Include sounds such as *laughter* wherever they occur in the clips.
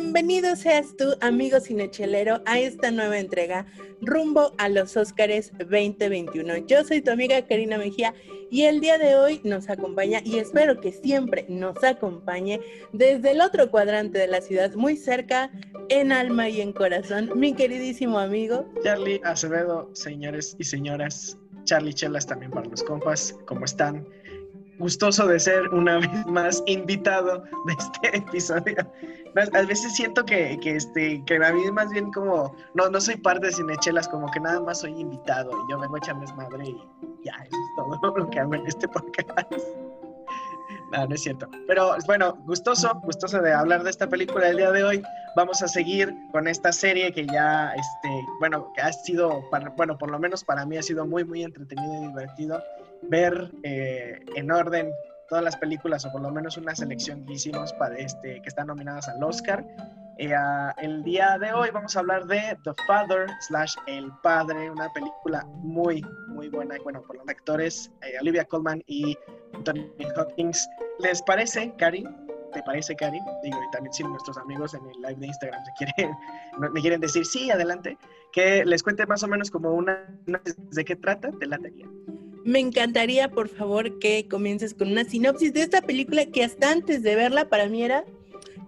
Bienvenido seas tú, amigo cinechelero, a esta nueva entrega rumbo a los Óscares 2021. Yo soy tu amiga Karina Mejía y el día de hoy nos acompaña y espero que siempre nos acompañe desde el otro cuadrante de la ciudad, muy cerca, en alma y en corazón, mi queridísimo amigo. Charlie Acevedo, señores y señoras, Charlie Chelas también para los compas, ¿cómo están? Gustoso de ser una *laughs* vez más invitado de este episodio. A veces siento que, que, este, que a mí más bien como, no, no soy parte de Cinechelas, como que nada más soy invitado y yo vengo a echarles madre y ya, eso es todo *laughs* lo que hago en este podcast. No, no es cierto. Pero bueno, gustoso, gustoso de hablar de esta película el día de hoy. Vamos a seguir con esta serie que ya, este, bueno, que ha sido, bueno, por lo menos para mí ha sido muy, muy entretenido y divertido ver eh, en orden todas las películas, o por lo menos una selección que hicimos para este, que están nominadas al Oscar. Eh, el día de hoy vamos a hablar de The Father slash El Padre, una película muy, muy buena, bueno, por los actores eh, Olivia Colman y Anthony Hopkins. ¿Les parece, Cari? ¿Te parece, Cari? Digo, y también si nuestros amigos en el live de Instagram se quieren, *laughs* me quieren decir sí, adelante, que les cuente más o menos como una, una- de qué trata, te la tenía. Me encantaría, por favor, que comiences con una sinopsis de esta película que hasta antes de verla para mí era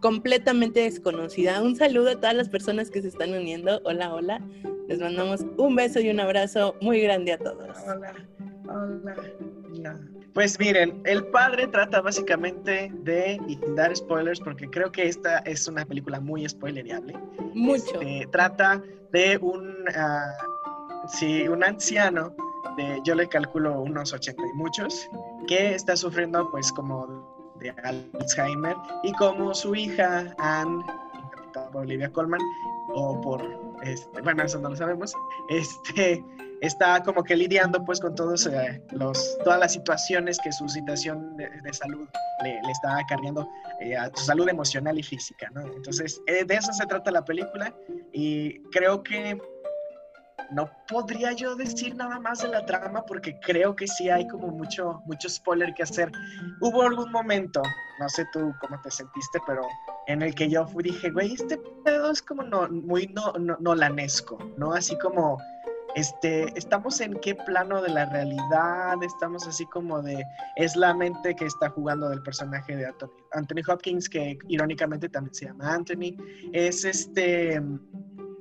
completamente desconocida. Un saludo a todas las personas que se están uniendo. Hola, hola. Les mandamos un beso y un abrazo muy grande a todos. Hola, hola. Pues miren, El Padre trata básicamente de, y dar spoilers, porque creo que esta es una película muy spoilereable. Mucho. Este, trata de un, ah, sí, un anciano, de, yo le calculo unos 80 y muchos, que está sufriendo pues como de Alzheimer y como su hija Anne, interpretada por Olivia Colman, o por, este, bueno, eso no lo sabemos, este, está como que lidiando pues con todos eh, los, todas las situaciones que su situación de, de salud le, le está acarreando eh, a su salud emocional y física, ¿no? Entonces, eh, de eso se trata la película y creo que no podría yo decir nada más de la trama porque creo que sí hay como mucho, mucho spoiler que hacer. Hubo algún momento, no sé tú cómo te sentiste, pero en el que yo fui, dije, güey, este pedo es como no, muy no, no, nolanesco, ¿no? Así como, este, estamos en qué plano de la realidad, estamos así como de, es la mente que está jugando del personaje de Anthony, Anthony Hopkins, que irónicamente también se llama Anthony, es este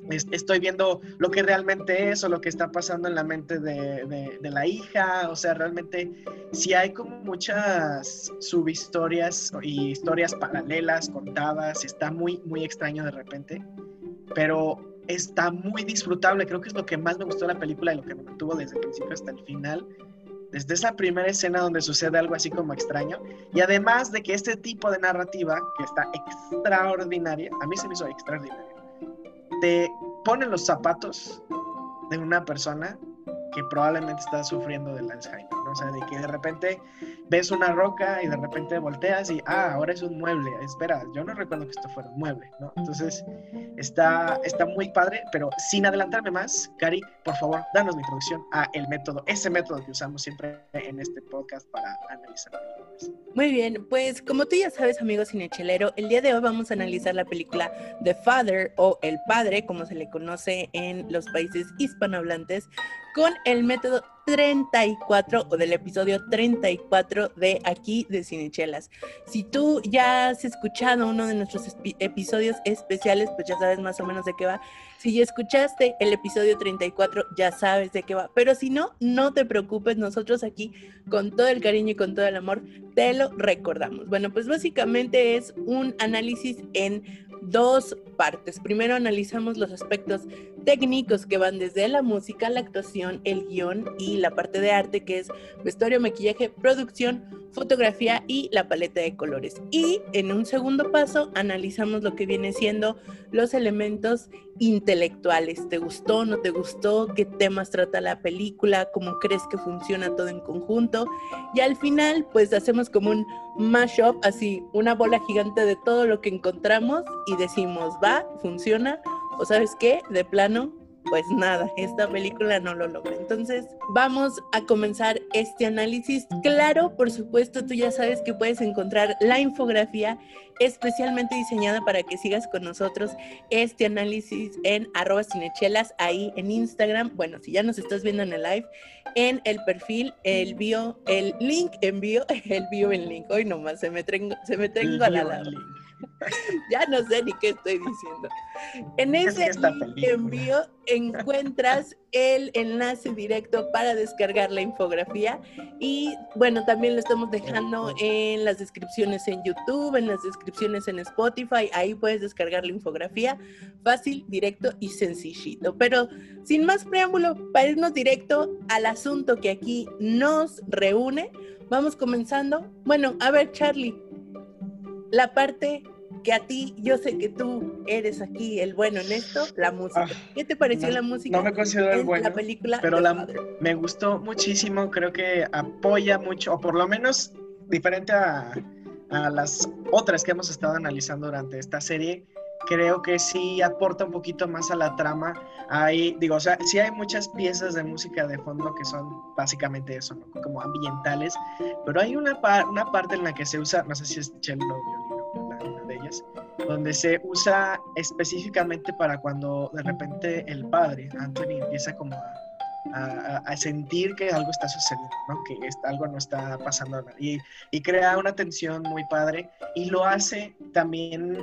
es- estoy viendo lo que realmente es o lo que está pasando en la mente de la hija, o sea, realmente sí hay como muchas subhistorias y historias paralelas contadas, está muy, muy extraño de repente, pero está muy disfrutable, creo que es lo que más me gustó de la película y lo que me mantuvo desde el principio hasta el final, desde esa primera escena donde sucede algo así como extraño, y además de que este tipo de narrativa, que está extraordinaria, a mí se me hizo extraordinaria, te pone los zapatos de una persona que probablemente está sufriendo del Alzheimer, ¿no? O sea, de que de repente ves una roca y de repente volteas y, ah, ahora es un mueble. Espera, yo no recuerdo que esto fuera un mueble, ¿no? Entonces, está, está muy padre, pero sin adelantarme más, Cari, por favor, danos la introducción a el método, ese método que usamos siempre en este podcast para analizar películas. Muy bien, pues como tú ya sabes, amigo cinechelero, el día de hoy vamos a analizar la película The Father o El Padre, como se le conoce en los países hispanohablantes, con el método 34 o del episodio 34 de aquí de Cinechelas. Si tú ya has escuchado uno de nuestros episodios especiales, pues ya sabes más o menos de qué va. Si ya escuchaste el episodio 34, ya sabes de qué va. Pero si no, no te preocupes, nosotros aquí, con todo el cariño y con todo el amor, te lo recordamos. Bueno, pues básicamente es un análisis en dos partes. Primero analizamos los aspectos técnicos que van desde la música, la actuación, el guion y la parte de arte que es vestuario, maquillaje, producción, fotografía y la paleta de colores. Y en un segundo paso analizamos lo que viene siendo los elementos intelectuales. ¿Te gustó? ¿No te gustó? ¿Qué temas trata la película? ¿Cómo crees que funciona todo en conjunto? Y al final pues hacemos como un mashup, así una bola gigante de todo lo que encontramos y decimos, va, funciona o sabes qué, de plano, pues nada, esta película no lo logra. Entonces, vamos a comenzar este análisis. Claro, por supuesto, tú ya sabes que puedes encontrar la infografía especialmente diseñada para que sigas con nosotros este análisis en arroba cinechelas, ahí en Instagram. Bueno, si ya nos estás viendo en el live, en el perfil, el bio, el link en bio, *laughs* el bio en link. Hoy nomás se me tengo, se me tengo a la lado. *laughs* ya no sé ni qué estoy diciendo. En ese envío encuentras el enlace directo para descargar la infografía y bueno, también lo estamos dejando en las descripciones en YouTube, en las descripciones en Spotify, ahí puedes descargar la infografía fácil, directo y sencillito. Pero sin más preámbulo, para irnos directo al asunto que aquí nos reúne, vamos comenzando. Bueno, a ver Charlie, la parte que a ti, yo sé que tú eres aquí el bueno en esto, la música. Ah, ¿Qué te pareció la música? No me considero el bueno. La película. Pero la, me gustó muchísimo, creo que apoya mucho, o por lo menos diferente a, a las otras que hemos estado analizando durante esta serie, creo que sí aporta un poquito más a la trama. Hay, digo, o sea, sí hay muchas piezas de música de fondo que son básicamente eso, ¿no? como ambientales, pero hay una, una parte en la que se usa, no sé si es cello o donde se usa específicamente para cuando de repente el padre, Anthony, empieza como a, sentir que algo está sucediendo, ¿no? que algo no está pasando y, y crea una tensión muy padre y lo hace también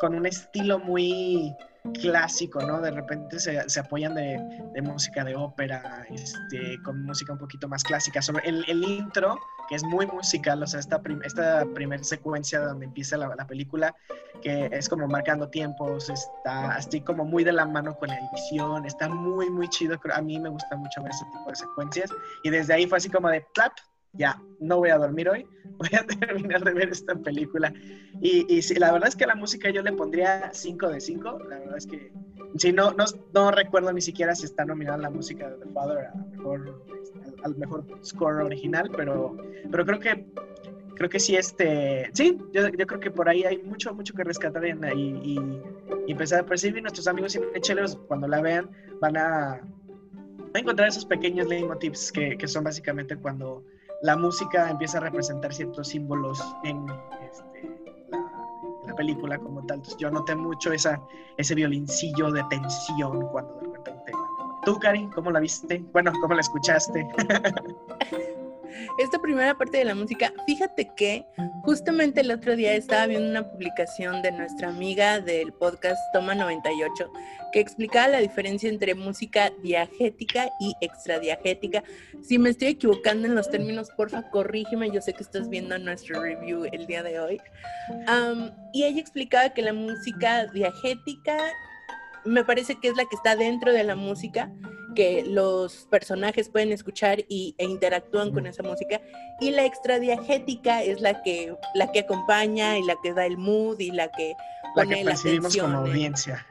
con un estilo muy clásico, ¿no? De repente se, se apoyan de, de, música de ópera, este, con música un poquito más clásica. Sobre el, el intro, que es muy musical, o sea, esta, esta primera secuencia donde empieza la, la, película, que es como marcando tiempos, está así como muy de la mano con la edición, está muy, muy chido. A mí me gusta mucho ver ese tipo de secuencias. Y desde ahí fue así como de, plap, ya, no voy a dormir hoy, *laughs* voy a terminar de ver esta película. Y, y la verdad es que la música yo le pondría 5 de 5, la verdad es que sí, no, no, no, recuerdo ni siquiera si está nominada la música de The Father al mejor, al mejor score original, pero, pero creo que creo que sí, este, sí, yo, yo, creo que por ahí hay mucho, mucho que rescatar y, y, empezar a percibir. Nuestros amigos cheleros cuando la vean, van a, a encontrar esos pequeños leitmotivs que, que son básicamente cuando la música empieza a representar ciertos símbolos en, este, la, película como tal. Entonces yo noté mucho esa, ese violincillo de tensión cuando de repente... ¿Tú, Cari, cómo la viste? Bueno, ¿cómo la escuchaste? *laughs* esta primera parte de la música, fíjate que justamente el otro día estaba viendo una publicación de nuestra amiga del podcast Toma 98 que explicaba la diferencia entre música diagética y extradiagética. Si me estoy equivocando en los términos, porfa, corrígeme. Yo sé que estás viendo nuestro review el día de hoy. y ella explicaba que la música diagética me parece que es la que está dentro de la música, que los personajes pueden escuchar y, e interactúan con esa música. Y la extradiagética es la que, la que acompaña y la que da el mood y la que pone la, que la como audiencia.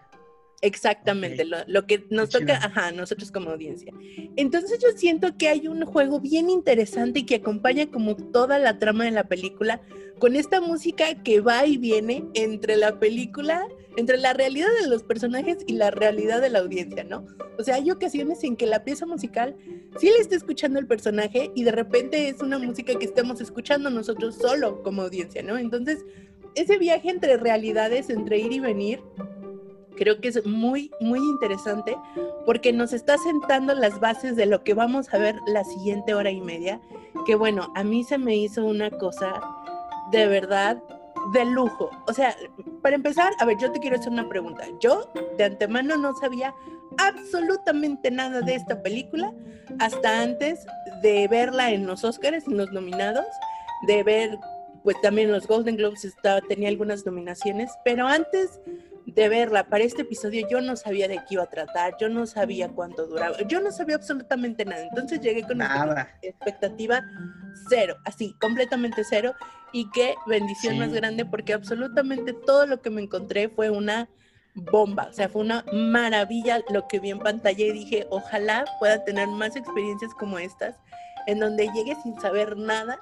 Exactamente, lo, que nos toca, ajá, nosotros como audiencia. Entonces yo siento que hay un juego bien interesante y que acompaña como toda la trama de la película con esta música que va y viene entre la película, entre la realidad de los personajes y la realidad de la audiencia, ¿no? O sea, hay ocasiones en que la pieza musical sí le está escuchando el personaje y de repente es una música que estamos escuchando nosotros solo como audiencia, ¿no? Entonces, ese viaje entre realidades, entre ir y venir, creo que es muy, muy interesante porque nos está sentando las bases de lo que vamos a ver la siguiente hora y media, que bueno, a mí se me hizo una cosa de verdad de lujo. O sea, para empezar, a ver, yo te quiero hacer una pregunta. Yo de antemano no sabía absolutamente nada de esta película hasta antes de verla en los Oscars, en los nominados, de ver, pues también los Golden Globes estaba, tenía algunas nominaciones, pero antes de verla para este episodio yo no sabía de qué iba a tratar, yo no sabía cuánto duraba, yo no sabía absolutamente nada. Entonces llegué con Nada. expectativa cero, así, completamente cero. Y qué bendición Sí. más grande porque absolutamente todo lo que me encontré fue una bomba, o sea, fue una maravilla lo que vi en pantalla y dije, ojalá pueda tener más experiencias como estas, en donde llegue sin saber nada,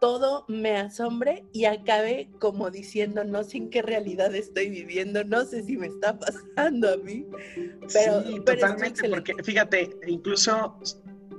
todo me asombre y acabe como diciendo, no sé en qué realidad estoy viviendo, no sé si me está pasando a mí. Pero- sí, pero totalmente, porque fíjate, incluso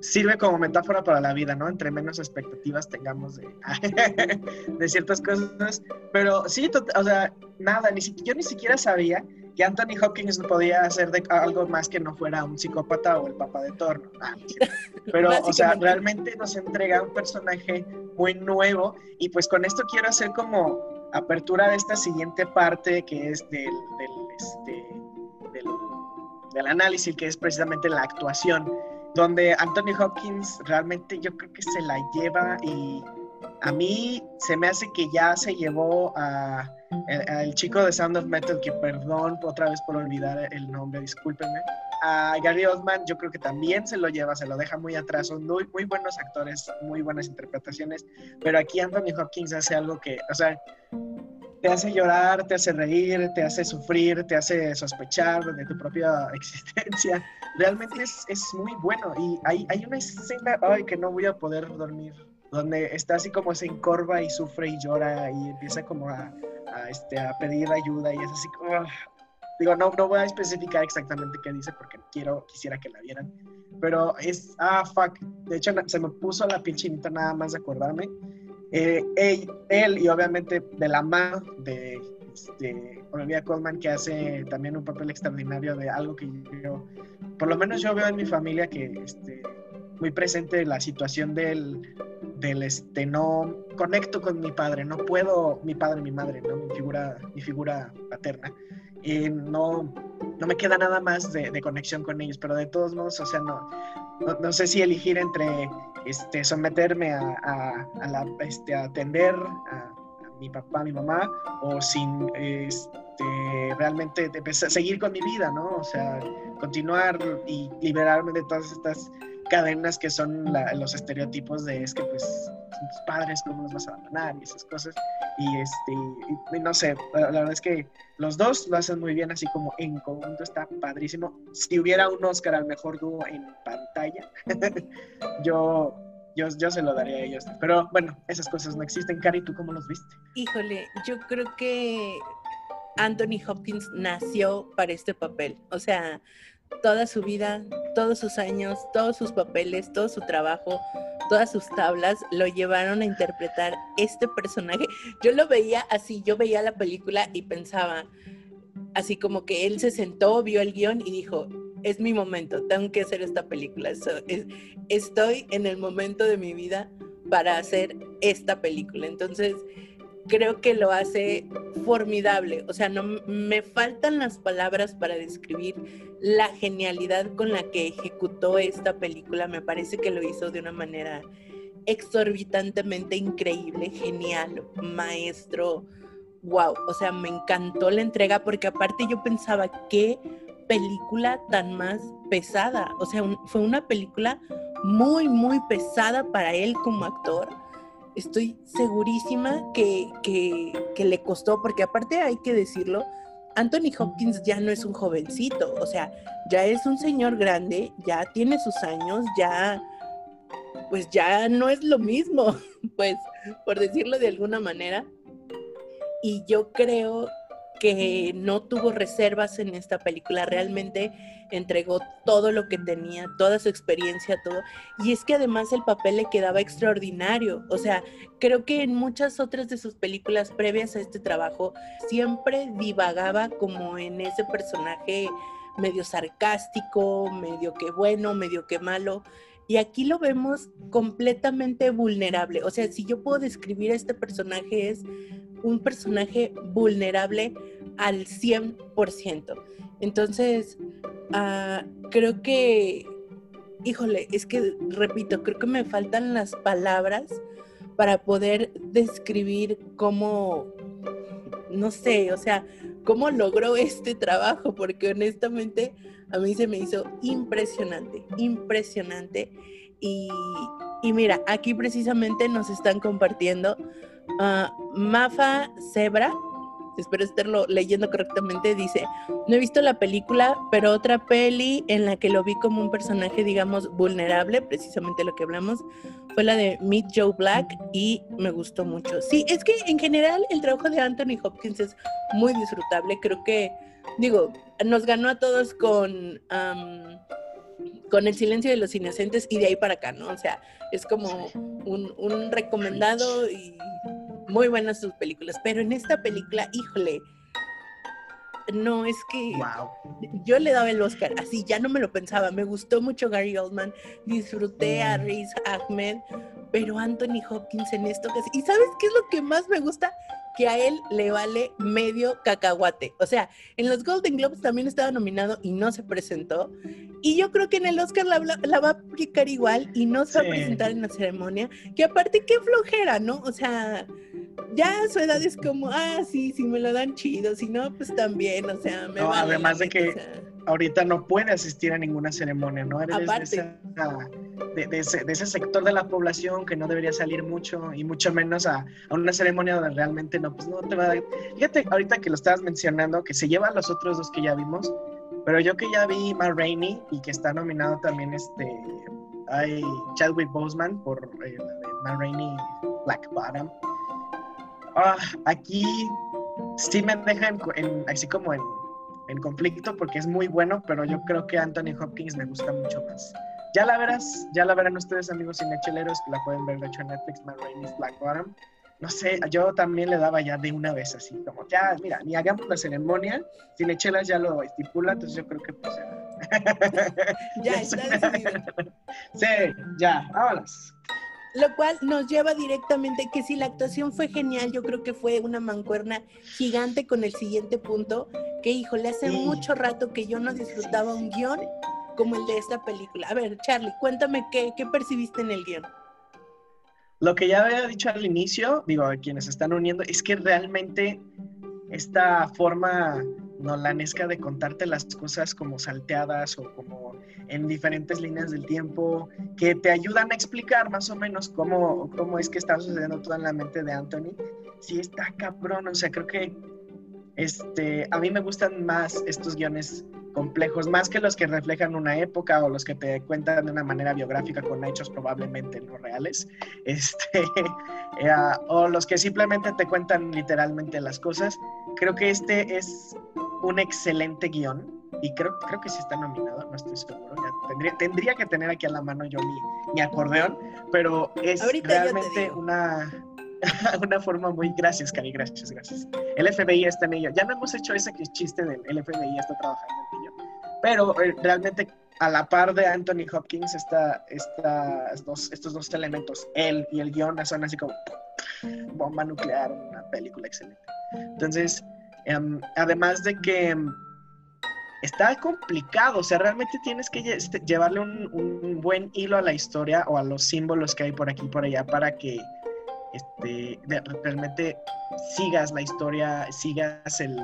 sirve como metáfora para la vida, ¿no? Entre menos expectativas tengamos de, *laughs* de ciertas cosas. Pero sí, o sea, nada, ni yo ni siquiera sabía que Anthony Hopkins no podía hacer de algo más que no fuera un psicópata o el papá de Thor. ¿no? Ah. *laughs* Pero, o sea, realmente nos entrega un personaje muy nuevo y pues con esto quiero hacer como apertura de esta siguiente parte que es del, del, este, del, del análisis, que es precisamente la actuación, donde Anthony Hopkins realmente yo creo que se la lleva y a mí se me hace que ya se llevó a el, al chico de Sound of Metal, que perdón otra vez por olvidar el nombre, discúlpenme. A Gary Oldman yo creo que también se lo lleva, se lo deja muy atrás, son muy, muy buenos actores, muy buenas interpretaciones, pero aquí Anthony Hopkins hace algo que, o sea, te hace llorar, te hace reír, te hace sufrir, te hace sospechar de tu propia *laughs* existencia. Realmente es, es muy bueno y hay, hay una escena, ay, que no voy a poder dormir, donde está así como se encorva y sufre y llora y empieza como a, a, este, a pedir ayuda y es así como... ah. Digo, no, no voy a especificar exactamente qué dice porque quiero, quisiera que la vieran. Pero es, ah, fuck. De hecho, se me puso la piel chinita nada más de acordarme. Eh, él, y obviamente de la mano de este, Olivia Colman, que hace también un papel extraordinario de algo que yo, por lo menos yo veo en mi familia que este, muy presente la situación del, del este, no conecto con mi padre, no puedo, mi padre, mi madre, ¿no? mi figura, mi figura paterna, y no, no me queda nada más de, de conexión con ellos, pero de todos modos, o sea, no, no, no sé si elegir entre este, someterme a, a, la, este, atender a, mi papá, mi mamá, o sin este, realmente empezar- seguir con mi vida, ¿no? O sea, continuar y liberarme de todas estas cadenas que son la- los estereotipos de es que pues tus padres, ¿cómo los vas a abandonar? Y esas cosas. Y este, y no sé, la, la verdad es que los dos lo hacen muy bien, así como en conjunto está padrísimo. Si hubiera un Oscar al mejor dúo en pantalla, *laughs* yo, yo, yo se lo daría a ellos. Pero bueno, esas cosas no existen. Cari, ¿tú cómo los viste? Híjole, yo creo que Anthony Hopkins nació para este papel. O sea, toda su vida, todos sus años, todos sus papeles, todo su trabajo, todas sus tablas lo llevaron a interpretar este personaje. Yo lo veía así, yo veía la película y pensaba, así como que él se sentó, vio el guion y dijo, es mi momento, tengo que hacer esta película. Estoy en el momento de mi vida para hacer esta película. Entonces, creo que lo hace formidable. O sea, no me faltan las palabras para describir la genialidad con la que ejecutó esta película. Me parece que lo hizo de una manera exorbitantemente increíble, genial, maestro. Wow, o sea, me encantó la entrega porque aparte yo pensaba qué película tan más pesada. O sea, fue una película muy, muy pesada para él como actor estoy segurísima que, que, le costó, porque aparte hay que decirlo, Anthony Hopkins ya no es un jovencito, o sea, ya es un señor grande, ya tiene sus años, ya, pues ya no es lo mismo, *laughs* pues, por decirlo de alguna manera. Y yo creo que no tuvo reservas en esta película, realmente entregó todo lo que tenía, toda su experiencia, todo. Y es que además el papel le quedaba extraordinario. O sea, creo que en muchas otras de sus películas previas a este trabajo siempre divagaba como en ese personaje medio sarcástico, medio que bueno, medio que malo. Y aquí lo vemos completamente vulnerable. O sea, si yo puedo describir a este personaje es un personaje vulnerable al 100%. Entonces, ah, creo que, híjole, es que, repito, creo que me faltan las palabras para poder describir cómo, no sé, o sea, cómo logró este trabajo, porque honestamente a mí se me hizo impresionante, impresionante. Y, mira, aquí precisamente nos están compartiendo uh, Mafa Zebra, espero estarlo leyendo correctamente, dice, no he visto la película, pero otra peli en la que lo vi como un personaje, digamos, vulnerable, precisamente lo que hablamos, fue la de Meet Joe Black y me gustó mucho. Sí, es que en general el trabajo de Anthony Hopkins es muy disfrutable, creo que, digo, nos ganó a todos con... con el silencio de los inocentes y de ahí para acá, ¿no? O sea, es como un, un recomendado y muy buenas sus películas, pero en esta película, híjole, no, es que yo le daba el Oscar, así ya no me lo pensaba, me gustó mucho Gary Oldman, disfruté a mm. Riz Ahmed, pero Anthony Hopkins en esto, ¿y sabes qué es lo que más me gusta? Que a él le vale medio cacahuate. O sea, en los Golden Globes también estaba nominado y no se presentó. Y yo creo que en el Oscar la, va a aplicar igual y no se va a presentar en la ceremonia. Que aparte, qué flojera, ¿no? O sea, ya a su edad es como, ah, sí, sí me lo dan chido, si no, pues también, o sea, me no, Además de que ahorita no puede asistir a ninguna ceremonia, ¿no? Eres de, de, ese, de, ese, sector de la población que no debería salir mucho y mucho menos a, a, una ceremonia donde realmente no, pues no te va a dar. Fíjate, ahorita que lo estabas mencionando, que se lleva a los otros dos que ya vimos, pero yo que ya vi Ma Rainey y que está nominado también este, hay Chadwick Boseman por eh, la de Ma Rainey Black Bottom. Ah, aquí sí me dejan en, así como en en conflicto porque es muy bueno, pero yo creo que Anthony Hopkins me gusta mucho más. Ya la verás, ya la verán ustedes amigos cinecheleros que la pueden ver de hecho en Netflix, My Rain Black Bottom. No sé, yo también le daba ya de una vez así, como ya, mira, ni hagamos la ceremonia, Cinechelas ya lo estipula, entonces yo creo que pues ya. *laughs* ya *laughs* está Sí, ya, vámonos. Lo cual nos lleva directamente que si la actuación fue genial, yo creo que fue una mancuerna gigante con el siguiente punto, que híjole, hace mucho rato que yo no disfrutaba un guion como el de esta película. A ver, Charlie, cuéntame qué, qué percibiste en el guion. Lo que ya había dicho al inicio, digo, a quienes se están uniendo, es que realmente esta forma nolanesca de contarte las cosas como salteadas o como en diferentes líneas del tiempo que te ayudan a explicar más o menos cómo, cómo es que está sucediendo todo en la mente de Anthony. Sí está cabrón, o sea, creo que este, a mí me gustan más estos guiones complejos, más que los que reflejan una época o los que te cuentan de una manera biográfica con hechos probablemente no reales, *laughs* este, eh, o los que simplemente te cuentan literalmente las cosas. Creo que este es un excelente guion y creo, creo que sí está nominado, no estoy seguro. tendría, tendría que tener aquí a la mano yo mi, mi acordeón, pero es realmente una, *laughs* una forma muy. Gracias, Cari, gracias, gracias. El FBI está en ello. Ya no hemos hecho ese chiste del el FBI está trabajando en ello, pero eh, realmente a la par de Anthony Hopkins, está, dos, estos dos elementos, él y el guion, son así como bomba nuclear, una película excelente. Entonces, em, además de que em, está complicado, o sea, realmente tienes que este, llevarle un, buen hilo a la historia o a los símbolos que hay por aquí y por allá para que este, realmente sigas la historia, sigas el,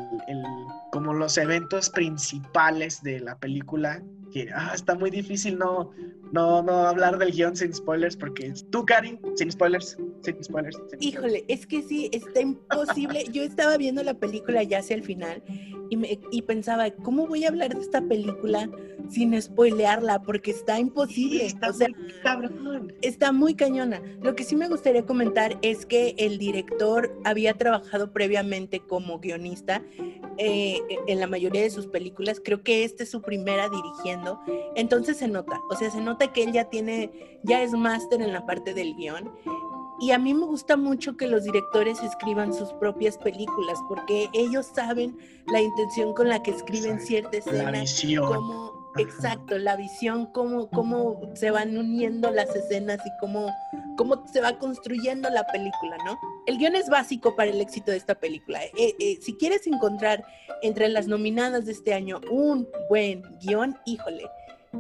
como los eventos principales de la película, que ah, está muy difícil no, no, no hablar del guion sin spoilers, porque tú, Karin, sin spoilers, sin spoilers. Híjole, es que sí, está imposible. Yo estaba viendo la película ya hacia el final y, me, y pensaba, ¿cómo voy a hablar de esta película sin spoilearla? Porque está imposible. está, muy cabrón. está muy cañona. Lo que sí me gustaría comentar es que el director había trabajado previamente como guionista eh, en la mayoría de sus películas. Creo que esta es su primera dirigiendo. Entonces se nota, o sea, se nota que él ya tiene, ya es máster en la parte del guion y a mí me gusta mucho que los directores escriban sus propias películas, porque ellos saben la intención con la que escriben cierta escena. La visión. Cómo, exacto, la visión, cómo, cómo se van uniendo las escenas y cómo cómo se va construyendo la película, ¿no? El guion es básico para el éxito de esta película. Eh, eh, si quieres encontrar entre las nominadas de este año un buen guion, híjole,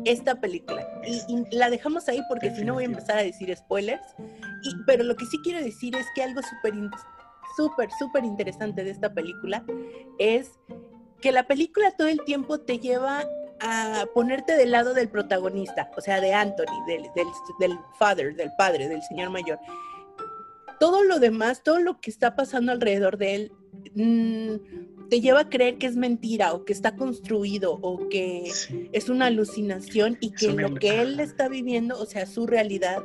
esta película. Y, la dejamos ahí porque si no voy a empezar a decir spoilers. Y, pero lo que sí quiero decir es que algo súper, súper, súper interesante de esta película es que la película todo el tiempo te lleva a ponerte del lado del protagonista, o sea, de Anthony, del, del, father, del padre, del señor mayor. Todo lo demás, todo lo que está pasando alrededor de él, mm, te lleva a creer que es mentira o que está construido o que es una alucinación y que lo que él está viviendo, o sea, su realidad,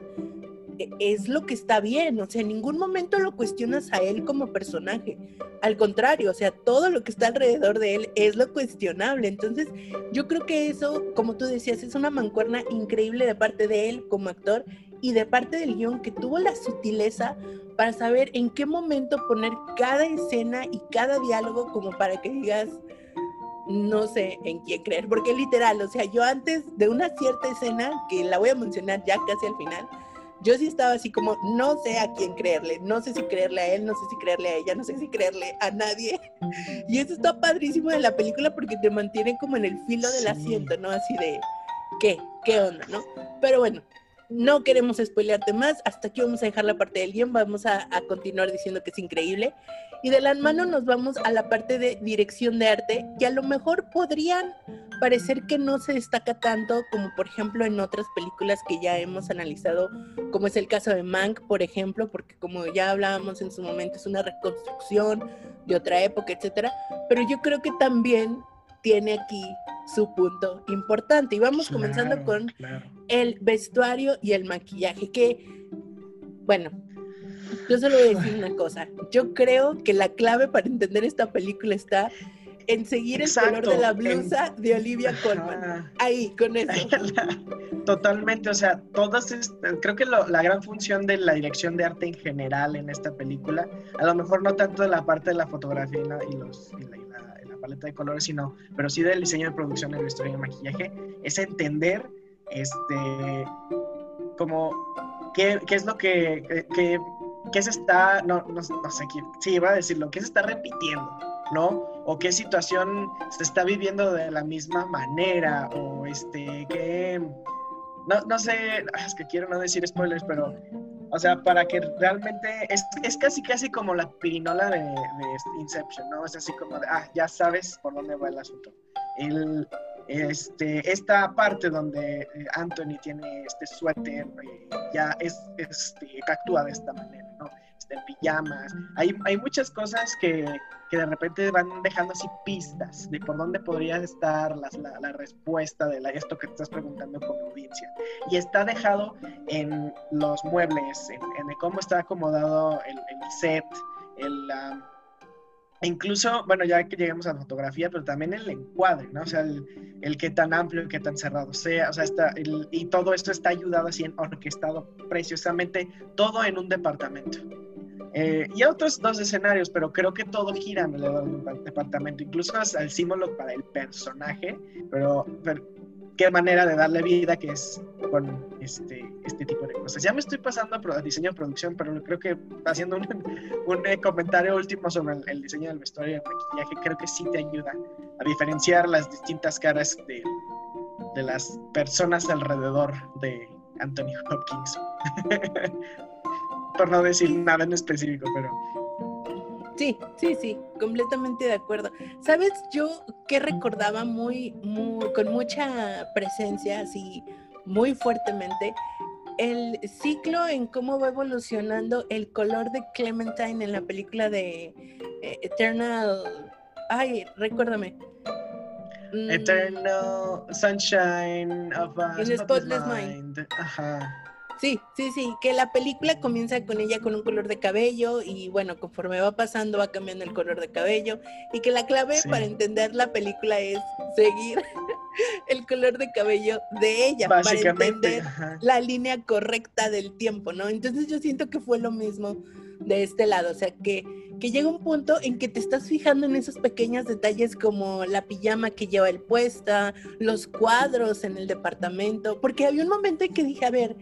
es lo que está bien, o sea, en ningún momento lo cuestionas a él como personaje. Al contrario, o sea, todo lo que está alrededor de él es lo cuestionable. Entonces, yo creo que eso, como tú decías, es una mancuerna increíble de parte de él como actor y de parte del guion que tuvo la sutileza para saber en qué momento poner cada escena y cada diálogo como para que digas, no sé en quién creer, porque literal, o sea, yo antes de una cierta escena, que la voy a mencionar ya casi al final, yo sí estaba así como, no sé a quién creerle, no sé si creerle a él, no sé si creerle a ella, no sé si creerle a nadie. *laughs* Y eso está padrísimo de la película porque te mantiene como en el filo del asiento, ¿no? Así de, ¿qué? ¿Qué onda, no? Pero bueno, no queremos spoilearte más, hasta aquí vamos a dejar la parte del guion, vamos a, a continuar diciendo que es increíble. Y de la mano nos vamos a la parte de dirección de arte, que a lo mejor podrían parecer que no se destaca tanto como por ejemplo en otras películas que ya hemos analizado, como es el caso de Mank, por ejemplo, porque como ya hablábamos en su momento es una reconstrucción de otra época, etcétera, pero yo creo que también tiene aquí su punto importante. Y vamos comenzando con el vestuario y el maquillaje, que, bueno, yo solo voy a decir una cosa. Yo creo que la clave para entender esta película está en seguir el color de la blusa de Olivia Colman. Ahí, con eso. *laughs* Totalmente, o sea, todas, creo que la gran función de la dirección de arte en general en esta película, a lo mejor no tanto de la parte de la fotografía y, la, paleta de colores, sino, pero sí del diseño de producción, el vestuario y el maquillaje, es entender, este, como, qué, qué es lo que, que, se está, no, no, sé, sí, iba a decirlo, qué se está repitiendo ¿no? O qué situación se está viviendo de la misma manera, o este, que, no, no sé, es que quiero no decir spoilers, pero, o sea, para que realmente, es, es casi, casi como la pirinola de, de, Inception, ¿no? Es así como de, ah, ya sabes por dónde va el asunto. El, este, esta parte donde eh, Anthony tiene este suéter, eh, ya es, este, actúa de esta manera, ¿no? Está en pijamas. Hay, hay muchas cosas que, que, de repente van dejando así pistas de por dónde podría estar la, la, respuesta de la, esto que te estás preguntando como audiencia. Y está dejado en los muebles, en, en cómo está acomodado el, el set, el... incluso, bueno, ya que lleguemos a la fotografía, pero también el encuadre, ¿no? O sea, el, el qué tan amplio, qué tan cerrado sea, o sea, está, el, y todo esto está ayudado así en orquestado preciosamente, todo en un departamento. Eh, y otros dos escenarios, pero creo que todo gira en el departamento, incluso hasta el símbolo para el personaje, pero, qué manera de darle vida que es con este, este tipo de cosas. Ya me estoy pasando a diseño de producción, pero creo que haciendo un, *laughs* un eh, comentario último sobre el, diseño del vestuario y el maquillaje, creo que sí te ayuda a diferenciar las distintas caras de, de las personas alrededor de Anthony Hopkins. *laughs* por no decir nada en específico, pero... Sí, sí, sí, completamente de acuerdo. ¿Sabes yo que recordaba muy, muy, con mucha presencia, así, muy fuertemente, el ciclo en cómo va evolucionando el color de Clementine en la película de eh, Eternal. Ay, recuérdame. Mm. Eternal Sunshine of a Spotless Mind. Ajá. Sí, sí, sí, que la película comienza con ella con un color de cabello y bueno, conforme va pasando va cambiando el color de cabello y que la clave para entender la película es seguir *laughs* el color de cabello de ella para entender la línea correcta del tiempo, ¿no? Entonces yo siento que fue lo mismo de este lado, o sea, que, que llega un punto en que te estás fijando en esos pequeños detalles como la pijama que lleva el puesta, los cuadros en el departamento, porque había un momento en que dije, a ver,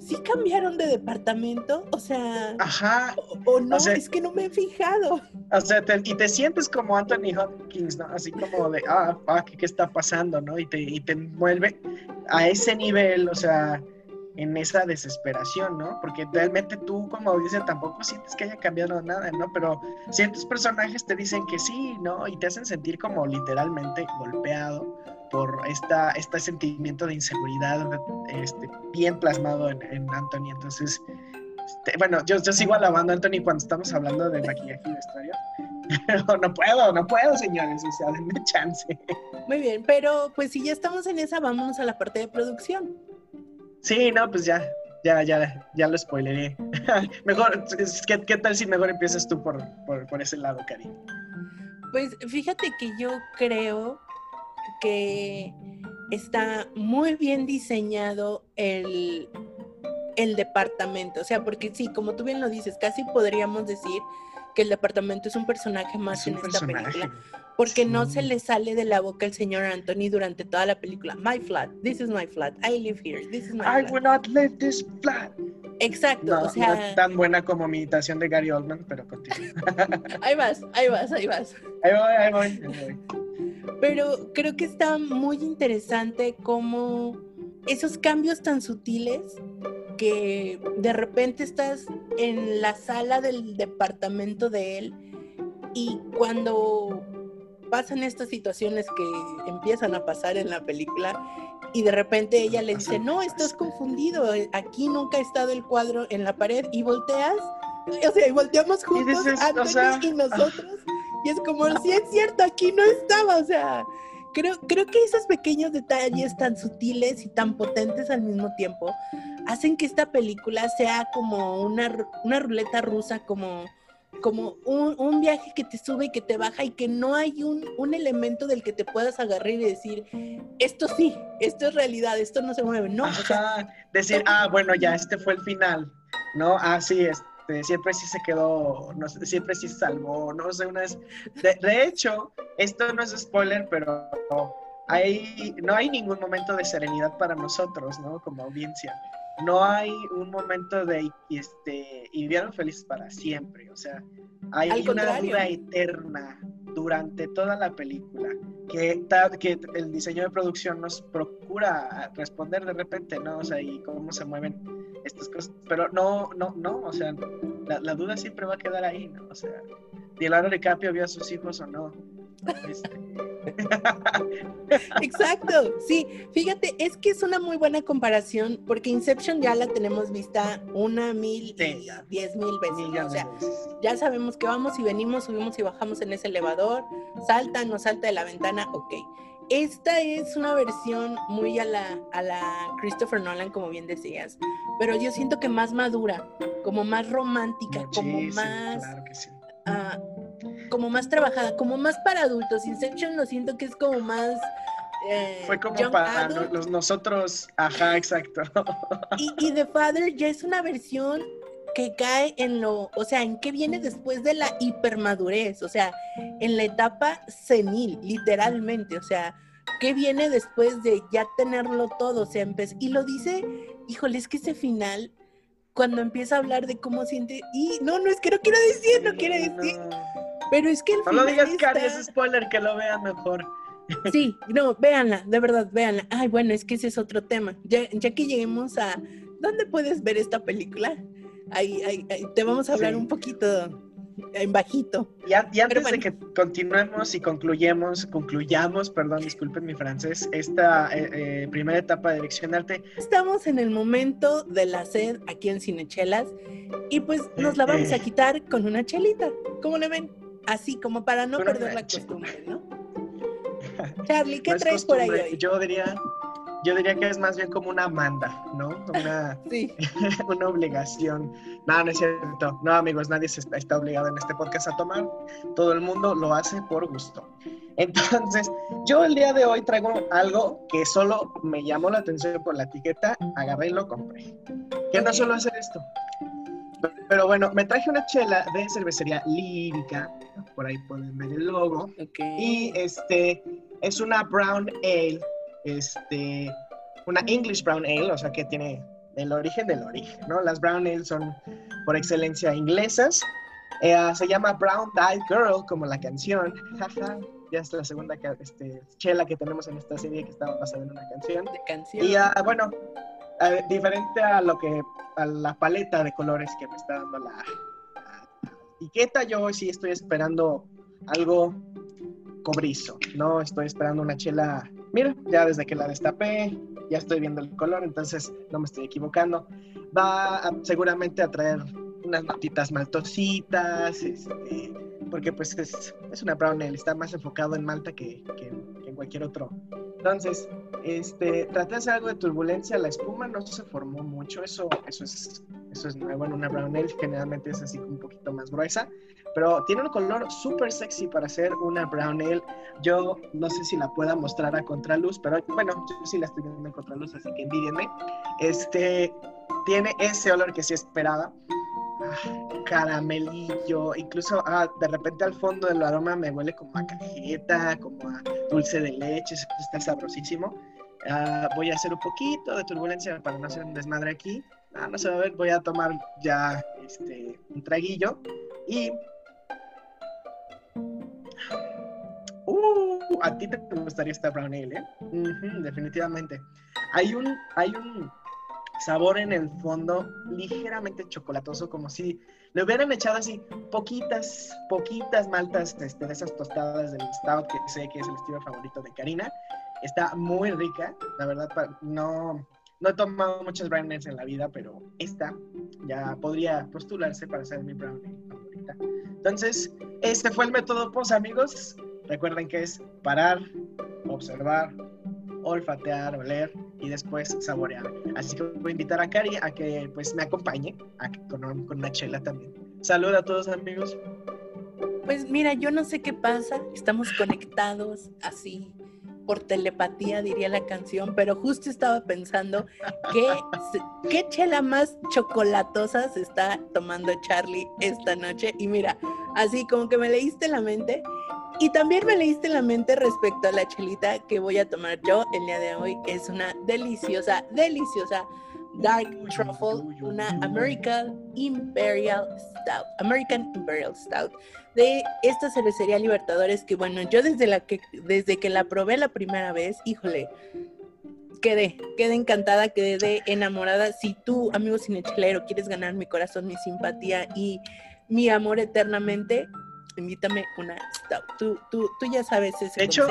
¿sí cambiaron de departamento? O sea, Ajá. o, o no, O sea- es que no me he fijado. O sea, te- y te sientes como Anthony Hopkins, ¿no? Así como de, ah, fuck, ¿qué está pasando, no? Y te, y te envuelve a ese nivel, o sea, en esa desesperación, ¿no? Porque realmente tú como audiencia tampoco sientes que haya cambiado nada, ¿no? Pero ciertos personajes te dicen que sí, ¿no? Y te hacen sentir como literalmente golpeado por esta, este sentimiento de inseguridad este, bien plasmado en, en Anthony. Entonces, este, bueno, yo, yo sigo alabando a Anthony cuando estamos hablando de maquillaje y vestuario. *laughs* Pero no puedo, no puedo, señores. O sea, denme chance. Muy bien, pero pues si ya estamos en esa, vámonos a la parte de producción. Sí, no, pues ya, ya, ya, ya lo spoileré. *laughs* mejor, ¿qué, qué tal si mejor empiezas tú por, por, por ese lado, Cari? Pues fíjate que yo creo que está muy bien diseñado el, el departamento. O sea, porque sí, como tú bien lo dices, casi podríamos decir que el departamento es un personaje más Es en esta personaje. película. Porque no Sí. se le sale de la boca el señor Anthony durante toda la película. My flat, this is my flat, I live here, this is my I flat. will not let this flat. Exacto, No, o no sea, es tan buena como mi imitación de Gary Oldman, pero continúa. *laughs* ahí vas, ahí vas, ahí vas. Ahí voy, ahí voy. ahí voy. Pero creo que está muy interesante cómo esos cambios tan sutiles que de repente estás en la sala del departamento de él y cuando pasan estas situaciones que empiezan a pasar en la película y de repente ella le dice, no, estás confundido, aquí nunca ha estado el cuadro en la pared y volteas, o sea, y volteamos juntos, dices, o sea, y nosotros, y es como, sí es cierto, aquí no estaba, o sea, creo, creo que esos pequeños detalles tan sutiles y tan potentes al mismo tiempo hacen que esta película sea como una, una ruleta rusa, como, como un, un viaje que te sube y que te baja y que no hay un, un elemento del que te puedas agarrar y decir, esto sí, esto es realidad, esto no se mueve, no, o sea. Decir, ah, bueno, ya, este fue el final. No, ah, sí, este, siempre sí se quedó, no siempre sí se salvó, no sé, una vez. De, de hecho, esto no es spoiler, pero hay, no hay ningún momento de serenidad para nosotros, ¿no? Como audiencia. No hay un momento de, este, y vivieron felices para siempre, o sea, hay Al una contrario. duda eterna durante toda la película que, el diseño de producción nos procura responder de repente, ¿no? O sea, y cómo se mueven estas cosas. Pero no, no, no, o sea, la, la duda siempre va a quedar ahí, ¿no? O sea, Leonardo DiCaprio vio a sus hijos o no. Este, Exacto, sí, fíjate, es que es una muy buena comparación porque Inception ya la tenemos vista una, mil, Sí, y diez mil veces, o sea, ya sabemos que vamos y venimos, subimos y bajamos en ese elevador, salta, no salta de la ventana, ok. Esta es una versión muy a la, a la Christopher Nolan, como bien decías, pero yo siento que más madura, como más romántica, como más, Claro que sí. ah, como más trabajada, como más para adultos. Inception lo siento que es como más... eh, Fue como young para no- los, nosotros, ajá, exacto. *laughs* Y, y The Father ya es una versión que cae en lo, o sea, en qué viene después de la hipermadurez, o sea, en la etapa senil, literalmente, o sea, qué viene después de ya tenerlo todo, o sea, y lo dice, híjole, es que ese final, cuando empieza a hablar de cómo siente, y no, no es que no quiero decir, no quiero decir, No, pero es que el no lo final digas, Cari, está- es spoiler, que lo vean mejor. *laughs* Sí, no, véanla, de verdad, véanla. Ay, bueno, es que ese es otro tema. Ya, ya que lleguemos a dónde puedes ver esta película, ahí, ahí- ahí te vamos a hablar Sí. un poquito en bajito. Y, a- y antes bueno. de que continuemos y concluyemos, concluyamos, perdón, disculpen mi francés, esta eh, eh, primera etapa de dirección de arte, Estamos en el momento de la sed aquí en Cinechelas y pues nos la vamos a quitar con una chelita. ¿Cómo le ven? Así como para no perder la costumbre, ¿no? *laughs* Charlie, ¿qué no es traes por ahí hoy? Yo diría, yo diría que es más bien como una manda, ¿no? Una, *laughs* Sí, *laughs* una obligación. No, no es cierto. No, amigos, nadie se está, está obligado en este podcast a tomar. Todo el mundo lo hace por gusto. Entonces, yo el día de hoy traigo algo que solo me llamó la atención por la etiqueta, agarré y lo compré. Que no Ok. suelo hacer esto. Pero bueno, me traje una chela de cervecería lírica, por ahí pueden ver el logo. ok. Y este es una brown ale, este, una English brown ale, o sea que tiene del origen del origen, ¿no? Las brown ale son por excelencia inglesas. Eh, se llama Brown Eyed Girl, como la canción. *laughs* Ya es la segunda este, chela que tenemos en esta serie que estaba basada en una canción. De canción. Y ah, bueno, eh, diferente a lo que, a la paleta de colores que me está dando la, la etiqueta, yo sí estoy esperando algo cobrizo, no estoy esperando una chela, mira, ya desde que la destapé, ya estoy viendo el color, entonces no me estoy equivocando. Va seguramente a traer unas notitas maltositas, este, porque pues es, es, una brown ale, está más enfocado en malta que, que, en cualquier otro. Entonces, este, traté de hacer algo de turbulencia, la espuma no se formó mucho, eso, eso, es, eso es nuevo en una brown ale, generalmente es así un poquito más gruesa, pero tiene un color súper sexy para hacer una brown ale. Yo no sé si la pueda mostrar a contraluz, pero bueno, yo sí la estoy viendo en contraluz, así que envídenme. Este, tiene ese olor que sí esperaba. Ah, caramelillo, incluso ah, de repente al fondo del aroma me huele como a cajeta, como a dulce de leche, está sabrosísimo. Ah, voy a hacer un poquito de turbulencia para no hacer un desmadre aquí. no se va a ver, voy a tomar ya este, un traguillo y Uh, a ti te gustaría esta brown ale, ¿eh? definitivamente. Hay un, hay un sabor en el fondo ligeramente chocolatoso, como si le hubieran echado así poquitas, poquitas maltas este, de esas tostadas del stout, que sé que es el estilo favorito de Karina. Está muy rica, la verdad, no, no he tomado muchas brown ales en la vida, pero esta ya podría postularse para ser mi brown ale favorita. Entonces, este fue el método POS, amigos. Recuerden que es parar, observar, olfatear, oler y después saborear. Así que voy a invitar a Cari a que pues me acompañe con, con una chela también. Salud a todos amigos. Pues mira, yo no sé qué pasa, estamos conectados así por telepatía, diría la canción, pero justo estaba pensando que qué chela más chocolatosa se está tomando Charlie esta noche. Y mira, así como que me leíste la mente y también me leíste la mente respecto a la chelita que voy a tomar yo el día de hoy. Es una deliciosa, deliciosa Dark Truffle, una American Imperial Stout, American Imperial Stout de esta cervecería Libertadores que bueno, yo desde la que desde que la probé la primera vez, híjole, quedé, quedé encantada, quedé enamorada. Si tú, amigo cinechelero, quieres ganar mi corazón, mi simpatía y mi amor eternamente, invítame una stout. Tú, tú, tú ya sabes ese de hecho,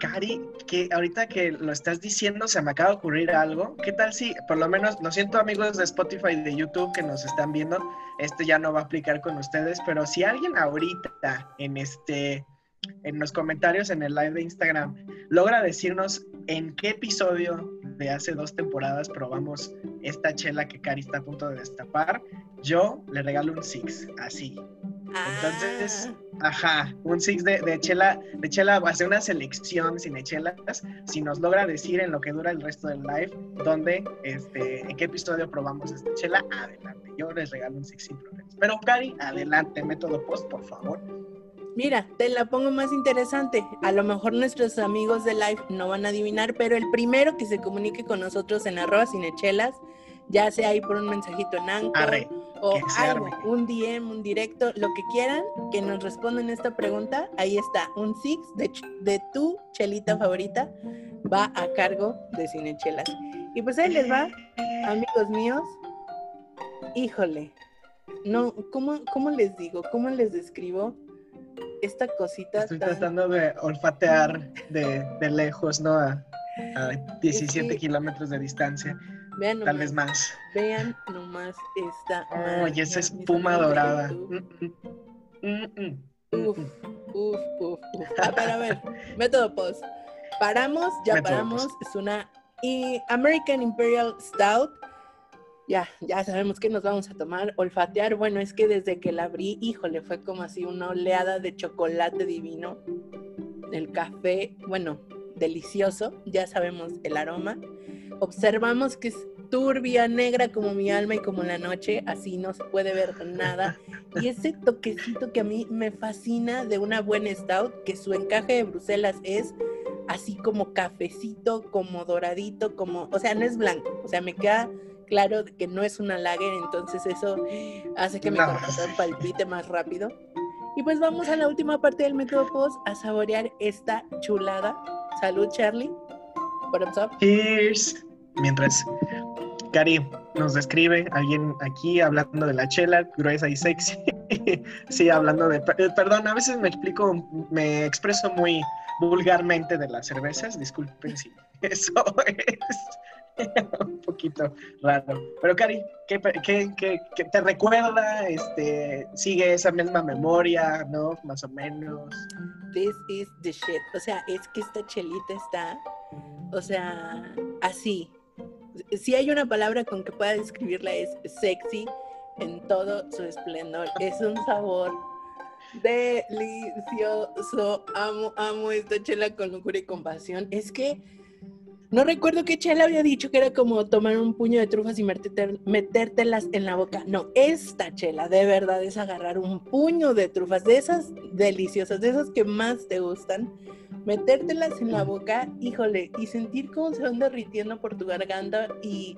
Cari, que ahorita que lo estás diciendo, se me acaba de ocurrir algo. ¿Qué tal si, por lo menos, lo siento amigos de Spotify y de YouTube que nos están viendo, esto ya no va a aplicar con ustedes, pero si alguien ahorita en este, en los comentarios en el live de Instagram, logra decirnos en qué episodio de hace dos temporadas probamos esta chela que Cari está a punto de destapar, yo le regalo un six, así. Entonces, ah. ajá, un six de, chela, de chela va a ser una selección sin chelas. Si nos logra decir en lo que dura el resto del live, dónde, este, en qué episodio probamos esta chela, adelante. Yo les regalo un six sin problemas. Pero, Cari, adelante, método post, por favor. Mira, te la pongo más interesante. A lo mejor nuestros amigos de live no van a adivinar, pero el primero que se comunique con nosotros en arroba cinechelas ya sea ahí por un mensajito en Anchor o algo, un DM, un directo, lo que quieran, que nos respondan esta pregunta, ahí está, un six de, de tu chelita favorita va a cargo de Cinechelas. Y pues ahí les va, amigos míos, híjole, no, ¿cómo, cómo les digo? ¿Cómo les describo? Esta cosita. Estoy tratando de olfatear de, de lejos, ¿no? A, 17 kilómetros de distancia. Vean Tal vez más. Vean nomás esta. Oh, y esa espuma dorada. uf, uf, uf, *laughs* A ver, a ver. Método post. Paramos, ya paramos. Es una American Imperial Stout. Ya, ya sabemos que nos vamos a tomar. Olfatear, bueno, es que desde que la abrí, híjole, fue como así una oleada de chocolate divino. El café, bueno, delicioso. Ya sabemos el aroma observamos que es turbia, negra como mi alma y como la noche, así no se puede ver nada. Y ese toquecito que a mí me fascina de una buena stout, que su encaje de Bruselas es así como cafecito, como doradito, como, o sea, no es blanco, o sea, me queda claro que no es una lager, entonces eso hace que mi corazón palpite más rápido. Y pues vamos a la última parte del método post a saborear esta chulada. Salud, Charlie. Bottoms up. Cheers. Mientras Cari nos describe, alguien aquí hablando de la chela, gruesa y sexy. *laughs* sí, hablando de... eh, Perdón, a veces me explico, me expreso muy vulgarmente de las cervezas, disculpen si *laughs* eso es *laughs* un poquito raro. Pero Cari, ¿qué, qué- qué- te recuerda? Este, ¿Sigue esa misma memoria, no? Más o menos. This is the shit. O sea, es que esta chelita está, o sea, así. Si hay una palabra con que pueda describirla es sexy en todo su esplendor. Es un sabor delicioso. Amo, amo esta chela con locura y compasión. Es que no recuerdo que chela había dicho que era como tomar un puño de trufas y meterte- metértelas en la boca. No, esta chela de verdad es agarrar un puño de trufas, de esas deliciosas, de esas que más te gustan, metértelas en la boca, híjole, y sentir cómo se van derritiendo por tu garganta y...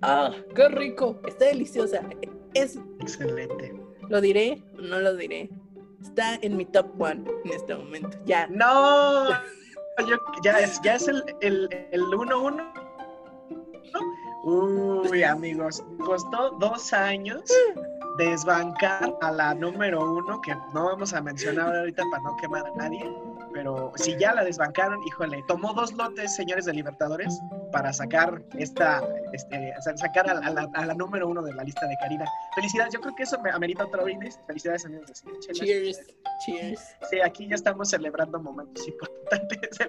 ¡Ah, qué rico! Está deliciosa. Es, Excelente. ¿Lo diré? No lo diré. Está en mi top one en este momento. Ya. No, ya es, ya es el 1-1. El, el 1-1. Uy, amigos, costó dos años desbancar a la número uno, que no vamos a mencionar ahorita para no quemar a nadie, pero si ya la desbancaron, híjole, tomó dos lotes, señores de Libertadores, para sacar esta, este, sa- sacar a, la- a la, a la número uno de la lista de Karina. Felicidades, yo creo que eso me amerita otro brindis. Felicidades, amigos de Cine. Cheers. Cheers. Sí, aquí ya estamos celebrando momentos importantes. *laughs*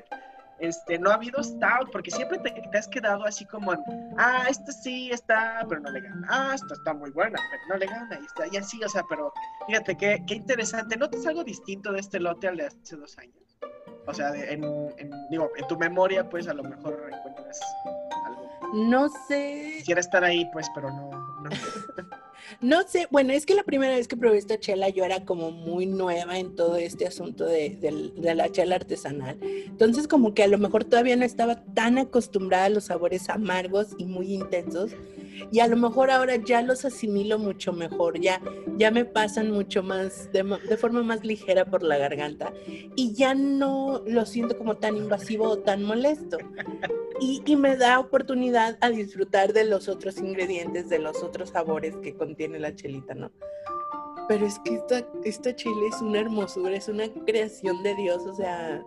Este, no ha habido stout, porque siempre te, te has quedado así como, en, ah, esta sí está, pero no le gana. Ah, esta está muy buena, pero no le gana. Y, está, y así, o sea, pero fíjate qué, qué interesante. ¿Notas algo distinto de este lote al de hace dos años? O sea, de- en, en- digo, en tu memoria, pues a lo mejor encuentras algo. No sé. Quisiera estar ahí, pues, pero no. no. *laughs* No sé, bueno, es que la primera vez que probé esta chela yo era como muy nueva en todo este asunto de, de la chela artesanal. Entonces como que a lo mejor todavía no estaba tan acostumbrada a los sabores amargos y muy intensos. Y a lo mejor ahora ya los asimilo mucho mejor, ya, ya me pasan mucho más, de, forma más ligera por la garganta. Y ya no lo siento como tan invasivo o tan molesto. Y, y me da oportunidad a disfrutar de los otros ingredientes, de los otros sabores que contiene la chelita, ¿no? Pero es que esta, esta chile es una hermosura, es una creación de Dios, o sea...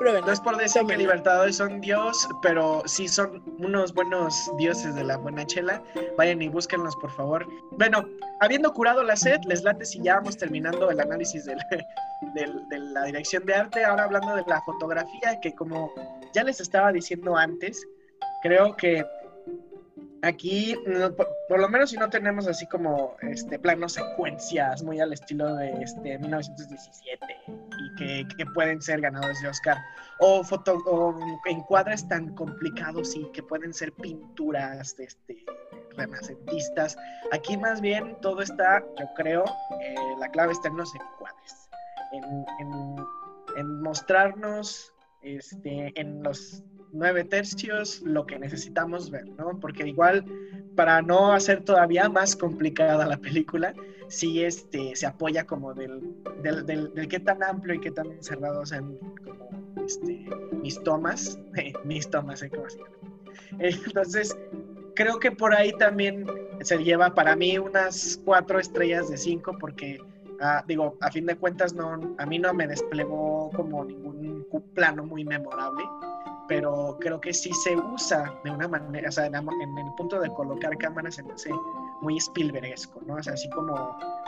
No es por decir que. Libertadores son Dios, pero sí son unos buenos dioses de la buena chela. Vayan y búsquenlos, por favor. Bueno, habiendo curado la sed, les late si ya vamos terminando el análisis del- *laughs* del- de la dirección de arte. Ahora hablando de la fotografía, que como ya les estaba diciendo antes, creo que aquí, por, lo menos si no tenemos así como este planos secuencias muy al estilo de este 1917 y que, pueden ser ganadores de Oscar o, foto, o encuadres tan complicados y que pueden ser pinturas este, renacentistas. Aquí más bien todo está, yo creo, eh, la clave está en los encuadres, en, en- en mostrarnos este, en los nueve tercios lo que necesitamos ver, ¿no? Porque igual, para no hacer todavía más complicada la película, sí este, se apoya como del, del, del, del qué tan amplio y qué tan cerrado sean como este, mis tomas, *laughs* mis tomas, ¿eh? *laughs* Entonces, creo que por ahí también se lleva para mí unas cuatro estrellas de cinco porque, ah, digo, a fin de cuentas no, a mí no me desplegó como ningún plano muy memorable, pero creo que sí se usa de una manera, o sea, en, el punto de colocar cámaras se me hace muy Spielbergesco, ¿no? O sea, así como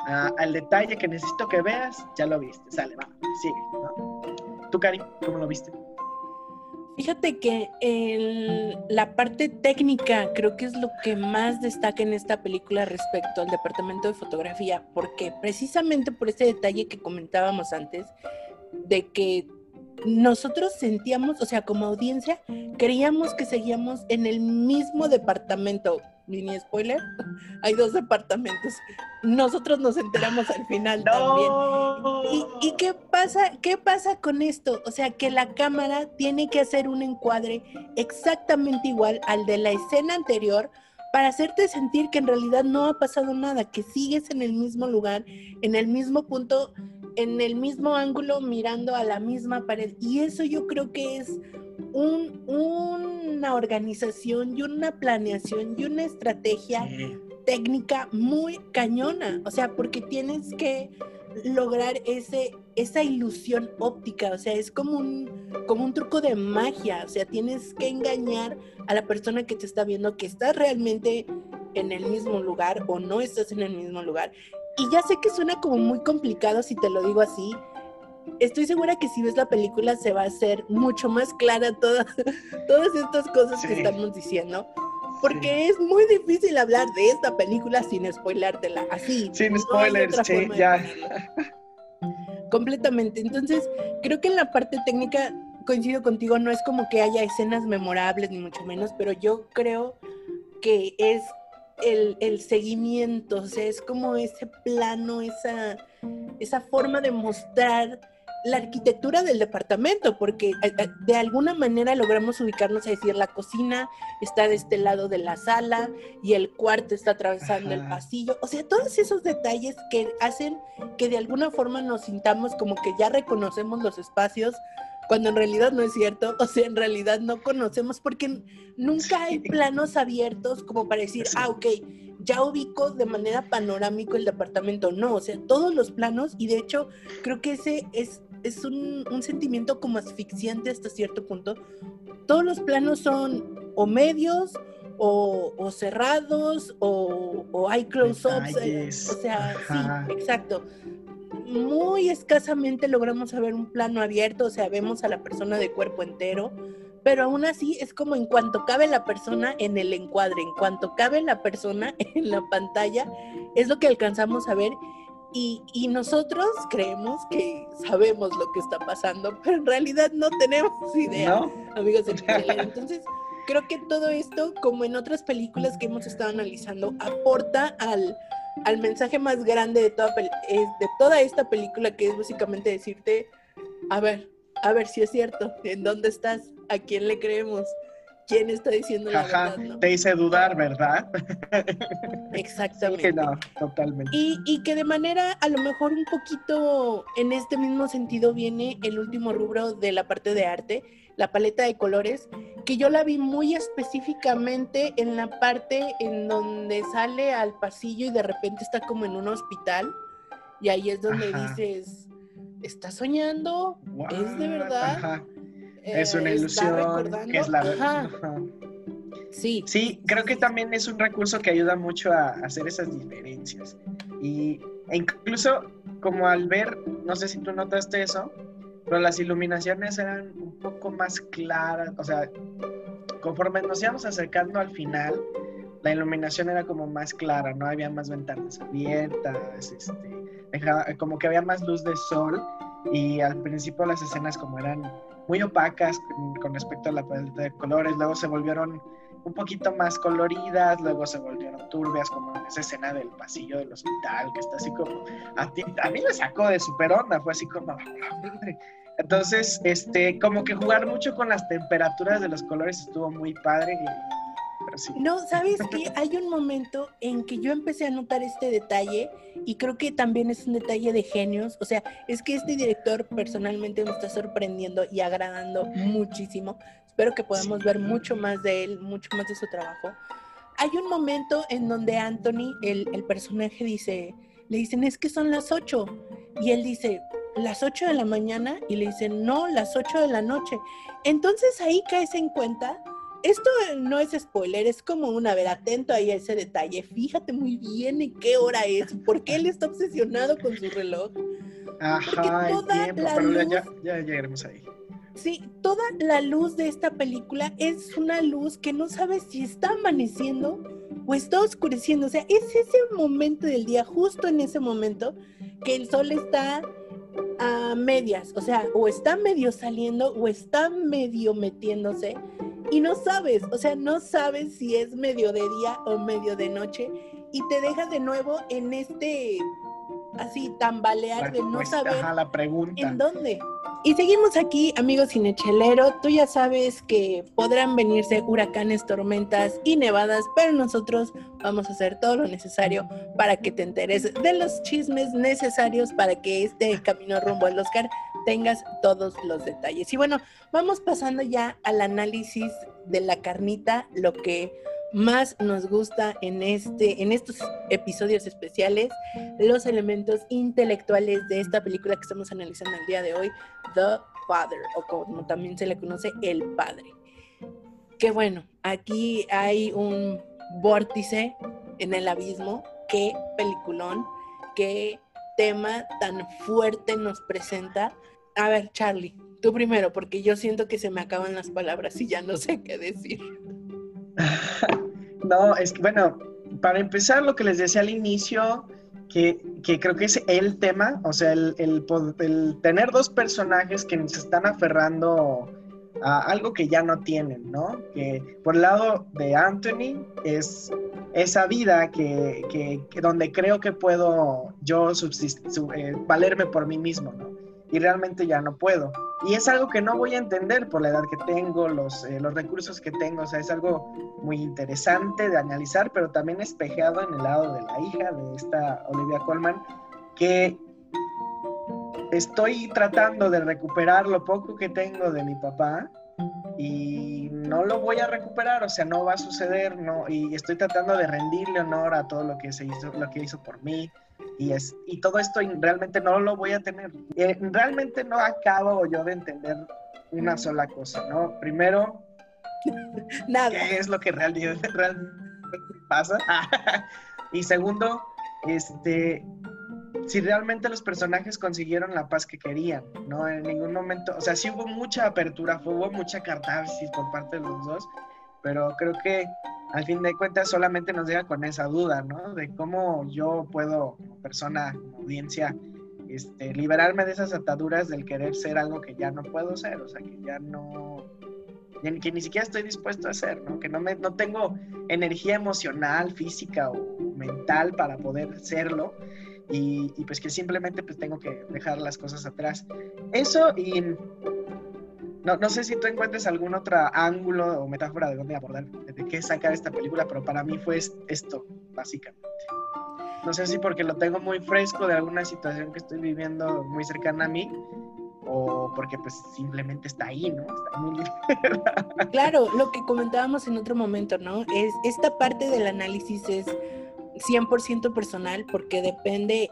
ah, al detalle que necesito que veas, ya lo viste, sale, va, sigue, ¿no? ¿Tú, Cari, cómo lo viste? Fíjate que la parte técnica creo que es lo que más destaca en esta película respecto al departamento de fotografía, porque precisamente por ese detalle que comentábamos antes, de que nosotros sentíamos, o sea, como audiencia, creíamos que seguíamos en el mismo departamento. Mini spoiler, *laughs* hay dos departamentos. Nosotros nos enteramos al final *laughs* también. ¿Y, ¿Y, qué pasa? ¿Qué pasa con esto? O sea, que la cámara tiene que hacer un encuadre exactamente igual al de la escena anterior para hacerte sentir que en realidad no ha pasado nada, que sigues en el mismo lugar, en el mismo punto en el mismo ángulo mirando a la misma pared. Y eso yo creo que es un, una organización y una planeación y una estrategia técnica muy cañona. O sea, porque tienes que lograr ese, esa ilusión óptica. O sea, es como un, como un truco de magia. O sea, tienes que engañar a la persona que te está viendo que estás realmente en el mismo lugar o no estás en el mismo lugar. Y ya sé que suena como muy complicado si te lo digo así. Estoy segura que si ves la película se va a hacer mucho más clara *laughs* todas estas cosas que estamos diciendo. Porque es muy difícil hablar de esta película sin spoilártela así. Sin spoilers, sí, ya. Completamente. Entonces, creo que en la parte técnica coincido contigo, no es como que haya escenas memorables, ni mucho menos, pero yo creo que es el, seguimiento, o sea, es como ese plano, esa, esa forma de mostrar la arquitectura del departamento, porque eh, eh, de alguna manera logramos ubicarnos a decir la cocina está de este lado de la sala y el cuarto está atravesando el pasillo, o sea, todos esos detalles que hacen que de alguna forma nos sintamos como que ya reconocemos los espacios cuando en realidad no es cierto, o sea, en realidad no conocemos porque nunca hay planos abiertos como para decir, ah, ok, ya ubico de manera panorámica el departamento, no, o sea, todos los planos y de hecho creo que ese es, es un, sentimiento como asfixiante hasta cierto punto. Todos los planos son o medios o, cerrados o, o hay close-ups, eh, o sea, sí, exacto muy escasamente logramos ver un plano abierto, o sea, vemos a la persona de cuerpo entero, pero aún así es como en cuanto cabe la persona en el encuadre, en cuanto cabe la persona *laughs* en la pantalla, es lo que alcanzamos a ver. Y, y nosotros creemos que sabemos lo que está pasando, pero en realidad no tenemos idea, amigos de *laughs* Entonces, creo que todo esto, como en otras películas que hemos estado analizando, aporta al, al mensaje más grande de toda, de toda esta película, que es básicamente decirte, a ver, a ver si es cierto, ¿en dónde estás? ¿A quién le creemos? ¿Quién está diciendo la verdad? Te hice dudar, ¿verdad? *laughs* Exactamente. no, totalmente. Y, y, que de manera a lo mejor un poquito en este mismo sentido viene el último rubro de la parte de arte, la paleta de colores, que yo la vi muy específicamente en la parte en donde sale al pasillo y de repente está como en un hospital. Y ahí es donde dices, ¿está soñando? ¿Es de verdad? Es una eh, ilusión, que es la verdad. Sí. Sí, creo que también es un recurso que ayuda mucho a hacer esas diferencias. Y, e incluso como al ver, no sé si tú notaste eso, pero las iluminaciones eran un poco más claras, o sea, conforme nos íbamos acercando al final, la iluminación era como más clara, ¿no? Había más ventanas abiertas, este, como que había más luz de sol y al principio las escenas como eran muy opacas con, respecto a la paleta de colores, luego se volvieron un poquito más coloridas, luego se volvieron turbias, como en esa escena del pasillo del hospital, que está así como, a, ti, a mí me sacó de super onda, fue así como, *laughs* entonces, este, como que jugar mucho con las temperaturas de los colores estuvo muy padre. No, ¿sabes *laughs* qué? Hay un momento en que yo empecé a notar este detalle y creo que también es un detalle de genios. O sea, es que este director personalmente me está sorprendiendo y agradando muchísimo. Espero que podamos ver mucho más de él, mucho más de su trabajo. Hay un momento en donde Anthony, el, el personaje, dice, le dicen, es que son las ocho. Y él dice, las 8 de la mañana y le dicen, no, las 8 de la noche. Entonces ahí caes en cuenta, esto no es spoiler, es como una, a ver, atento ahí a ese detalle, fíjate muy bien en qué hora es, por qué él está obsesionado con su reloj. Ajá, toda tiempo, la luz, ya, ya llegaremos ahí. Sí, toda la luz de esta película es una luz que no sabes si está amaneciendo o está oscureciendo. O sea, es ese momento del día, justo en ese momento, que el sol está a medias, o sea, o está medio saliendo o está medio metiéndose y no sabes, o sea, no sabes si es medio de día o medio de noche y te deja de nuevo en este así tambalear de no saber la pregunta. en dónde. Y seguimos aquí, amigos cinechelero. Tú ya sabes que podrán venirse huracanes, tormentas y nevadas, pero nosotros vamos a hacer todo lo necesario para que te enteres de los chismes necesarios para que este camino rumbo al Oscar tengas todos los detalles. Y bueno, vamos pasando ya al análisis de la carnita, lo que más nos gusta en, este, en estos episodios especiales, los elementos intelectuales de esta película que estamos analizando el día de hoy, The Father, o como también se le conoce, El Padre. Que bueno, aquí hay un vórtice en el abismo, qué peliculón, qué tema tan fuerte nos presenta. A ver, Charlie, tú primero, porque yo siento que se me acaban las palabras y ya no sé qué decir. *laughs* no, es que, bueno, para empezar, lo que les decía al inicio, que, creo que es el tema, o sea, el, el, tener dos personajes que se están aferrando a algo que ya no tienen, ¿no? Que por el lado de Anthony es esa vida que, donde creo que puedo yo eh, valerme por mí mismo, ¿no? Y realmente ya no puedo. Y es algo que no voy a entender por la edad que tengo, los, eh, los recursos que tengo, o sea, es algo muy interesante de analizar, pero también espejeado en el lado de la hija de esta Olivia Colman, que estoy tratando de recuperar lo poco que tengo de mi papá y no lo voy a recuperar, o sea, no va a suceder, no, y estoy tratando de rendirle honor a todo lo que se hizo, lo que hizo por mí, y, es, y todo esto realmente no lo voy a tener. Eh, realmente no acabo yo de entender una sola cosa, ¿no? Primero, *laughs* Nada. ¿qué es lo que realmente, *laughs* realmente pasa? *laughs* y segundo, este, si realmente los personajes consiguieron la paz que querían, ¿no? En ningún momento, o sea, sí hubo mucha apertura, hubo mucha catarsis por parte de los dos, pero creo que al fin de cuentas solamente nos llega con esa duda, ¿no? De cómo yo puedo, como persona, como audiencia, este, liberarme de esas ataduras del querer ser algo que ya no puedo ser, o sea, que ya no, que ni siquiera estoy dispuesto a hacer, ¿no? Que no, me, no tengo energía emocional, física o mental para poder serlo. Y, y, pues que simplemente pues tengo que dejar las cosas atrás. Eso y no, no sé si tú encuentres algún otro ángulo o metáfora de dónde abordar, de qué sacar esta película, pero para mí fue esto, básicamente. No sé si porque lo tengo muy fresco de alguna situación que estoy viviendo muy cercana a mí, o porque pues simplemente está ahí, ¿no? Está muy *laughs* Claro, lo que comentábamos en otro momento, ¿no? Es esta parte del análisis es 100% personal porque depende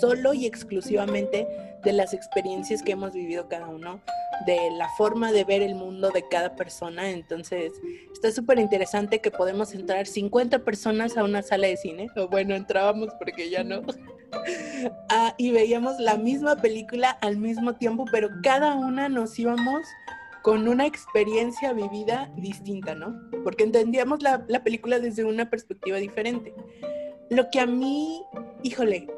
solo y exclusivamente de las experiencias que hemos vivido cada uno, de la forma de ver el mundo de cada persona. Entonces, está súper interesante que podemos entrar 50 personas a una sala de cine, o bueno, entrábamos porque ya no, *laughs* ah, y veíamos la misma película al mismo tiempo, pero cada una nos íbamos con una experiencia vivida distinta, ¿no? Porque entendíamos la, la película desde una perspectiva diferente. Lo que a mí, híjole,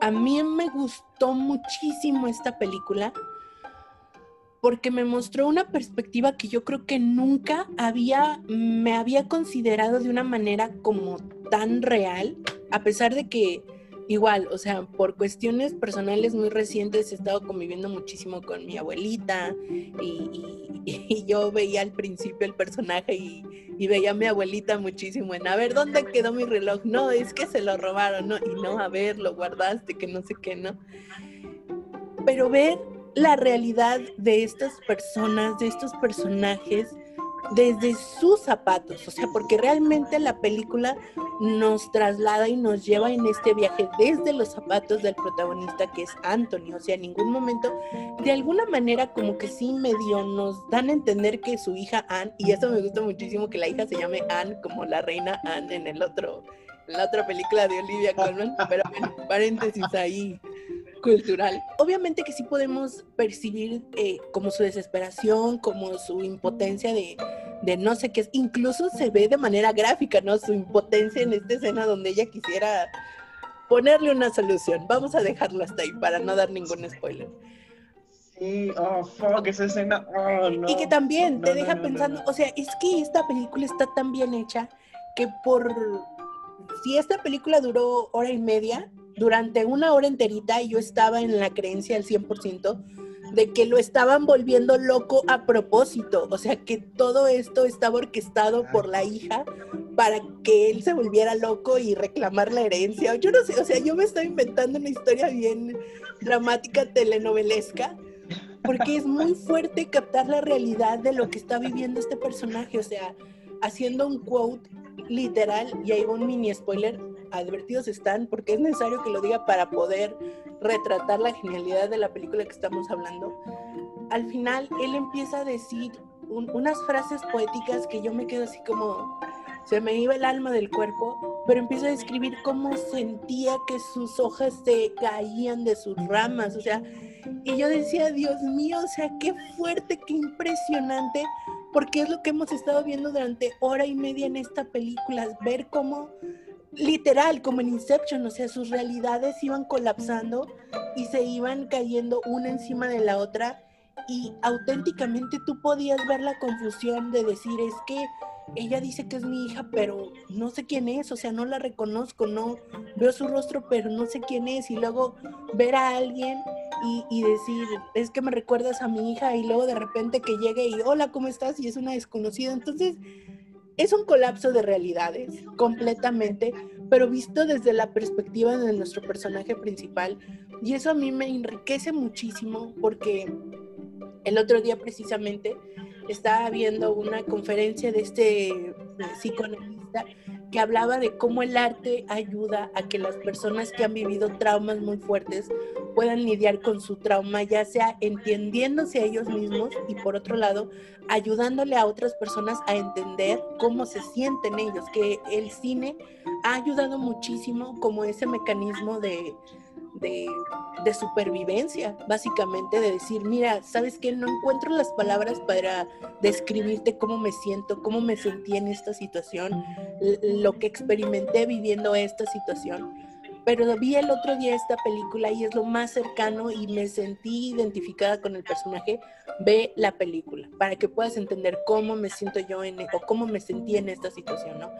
a mí me gustó muchísimo esta película porque me mostró una perspectiva que yo creo que nunca había, me había considerado de una manera como tan real, a pesar de que igual, o sea, por cuestiones personales muy recientes he estado conviviendo muchísimo con mi abuelita y, *laughs* yo veía al principio el personaje y, veía a mi abuelita muchísimo en, a ver, ¿dónde quedó mi reloj? No, es que se lo robaron, ¿no? Y no, a ver, lo guardaste, que no sé qué, ¿no? Pero ver la realidad de estas personas, de estos personajes, desde sus zapatos, o sea, porque realmente la película nos traslada y nos lleva en este viaje desde los zapatos del protagonista que es Anthony, o sea, en ningún momento, de alguna manera como que sí medio nos dan a entender que su hija Anne, y eso me gusta muchísimo que la hija se llame Anne como la reina Anne en el otro, la otra película de Olivia Colman, pero bueno, paréntesis ahí cultural. Obviamente que sí podemos percibir eh, como su desesperación, como su impotencia de, de no sé qué es. Incluso se ve de manera gráfica, ¿no? Su impotencia en esta escena donde ella quisiera ponerle una solución. Vamos a dejarlo hasta ahí para no dar ningún spoiler. Sí, oh, fuck, esa escena. Oh, no. Y que también te No, deja pensando, o sea, es que esta película está tan bien hecha que por... Si esta película duró hora y media, durante una hora enterita yo estaba en la creencia al 100% de que lo estaban volviendo loco a propósito, o sea, que todo esto estaba orquestado por la hija para que él se volviera loco y reclamar la herencia. Yo no sé, o sea, yo me estoy inventando una historia bien dramática, telenovelesca, porque es muy fuerte captar la realidad de lo que está viviendo este personaje, o sea, haciendo un quote literal, y ahí va un mini spoiler, advertidos están, porque es necesario que lo diga para poder retratar la genialidad de la película que estamos hablando. Al final, él empieza a decir un- unas frases poéticas que yo me quedo así como, se me iba el alma del cuerpo, pero empieza a describir cómo sentía que sus hojas se caían de sus ramas, o sea, y yo decía, Dios mío, o sea, qué fuerte, qué impresionante, porque es lo que hemos estado viendo durante hora y media en esta película, ver cómo, literal, como en Inception, o sea, sus realidades iban colapsando y se iban cayendo una encima de la otra y auténticamente tú podías ver la confusión de decir, es que ella dice que es mi hija, pero no sé quién es, o sea, no la reconozco, no veo su rostro, pero no sé quién es, y luego ver a alguien y, decir, es que me recuerdas a mi hija, y luego de repente que llegue y, hola, ¿cómo estás? Y es una desconocida. Entonces, es un colapso de realidades, completamente, pero visto desde la perspectiva de nuestro personaje principal, y eso a mí me enriquece muchísimo porque el otro día precisamente estaba viendo una conferencia de este psicoanalista que hablaba de cómo el arte ayuda a que las personas que han vivido traumas muy fuertes puedan lidiar con su trauma, ya sea entendiéndose a ellos mismos y por otro lado, ayudándole a otras personas a entender cómo se sienten ellos, que el cine ha ayudado muchísimo como ese mecanismo de, de, supervivencia, básicamente, de decir, mira, ¿sabes qué? No encuentro las palabras para describirte cómo me siento, cómo me sentí en esta situación, lo que experimenté viviendo esta situación. Pero vi el otro día esta película y es lo más cercano y me sentí identificada con el personaje. Ve la película para que puedas entender cómo me siento yo en, o cómo me sentí en esta situación, ¿no?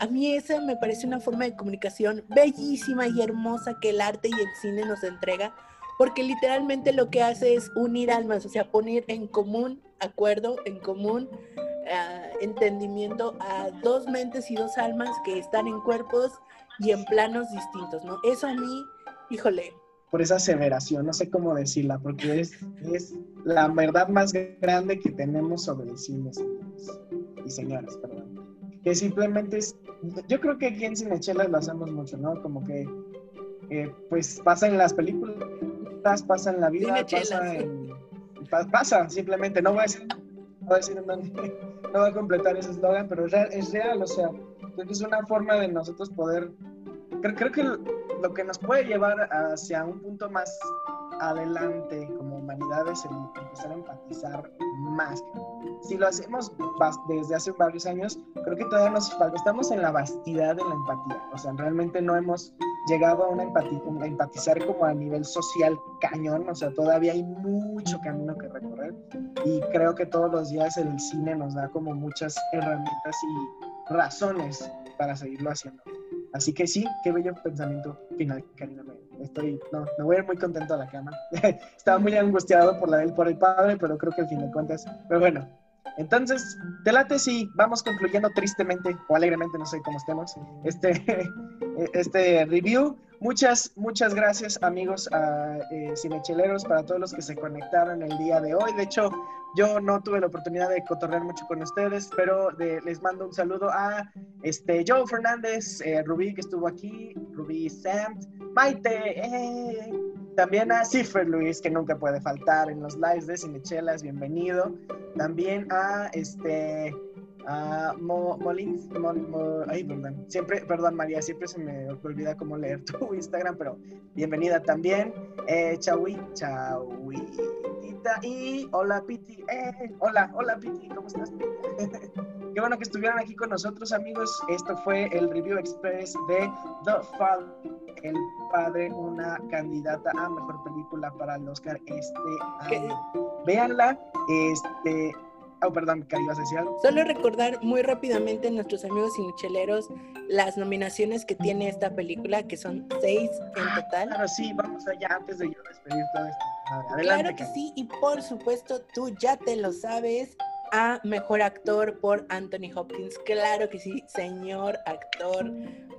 A mí esa me parece una forma de comunicación bellísima y hermosa que el arte y el cine nos entrega, porque literalmente lo que hace es unir almas, o sea, poner en común acuerdo, en común ah, entendimiento a dos mentes y dos almas que están en cuerpos y en planos distintos, ¿no? Eso a mí, híjole, por esa aseveración, no sé cómo decirla, porque es, es la verdad más grande que tenemos sobre el cine, señores y señoras, perdón. Que simplemente es, yo creo que aquí en Cinechelas lo hacemos mucho, ¿no? Como que, eh, pues pasa en las películas, pasa en la vida, Cinechelas. Pasa en... pa- pasa, simplemente, no voy a decir, no voy *laughs* a completar ese eslogan, pero es real, o sea, creo que es una forma de nosotros poder creo, creo que lo que nos puede llevar hacia un punto más adelante como humanidad es el empezar a empatizar más. Si lo hacemos desde hace varios años, creo que todavía nos falta, estamos en la vastidad de la empatía, o sea, realmente no hemos llegado a una empatía, a empatizar como a nivel social cañón, o sea, todavía hay mucho camino que recorrer y creo que todos los días el cine nos da como muchas herramientas y razones para seguirlo haciendo. Así que sí, qué bello pensamiento final, Karina. Estoy, no, me voy a ir muy contento a la cama. *laughs* Estaba muy angustiado por, la, por el padre, pero creo que al fin de cuentas, pero bueno. Entonces, te late si vamos concluyendo tristemente o alegremente, no sé cómo estemos, este, *laughs* este review. Muchas, muchas gracias amigos a eh, Cinecheleros para todos los que se conectaron el día de hoy. De hecho, yo no tuve la oportunidad de cotorrear mucho con ustedes, pero les mando un saludo a este, Joe Fernández, eh, Rubí que estuvo aquí, Rubí Samt, Maite, eh, también a Cifre Luis, que nunca puede faltar en los lives de Cinechelas, bienvenido. También a este a Mo, Molins, Mo- Mo- ay, perdón, siempre, perdón María, siempre se me olvida cómo leer tu *laughs* Instagram, pero bienvenida también. Eh, Chaui, Chauitita y hola Piti, eh, hola, hola Piti, ¿cómo estás? Piti? *laughs* Qué bueno que estuvieron aquí con nosotros, amigos. Esto fue el Review Express de The Father, El Padre, una candidata a Mejor Película para el Oscar este año. Véanla, este... Oh, perdón, ¿qué ibas a decir algo? Solo recordar muy rápidamente a nuestros amigos cinucheleros las nominaciones que tiene esta película, que son seis en Ah, total. Claro, sí, vamos allá antes de yo despedir todo esto. Adelante, Claro que Cari. sí, y por supuesto tú ya te lo sabes. A mejor actor por Anthony Hopkins. Claro que sí, señor actor,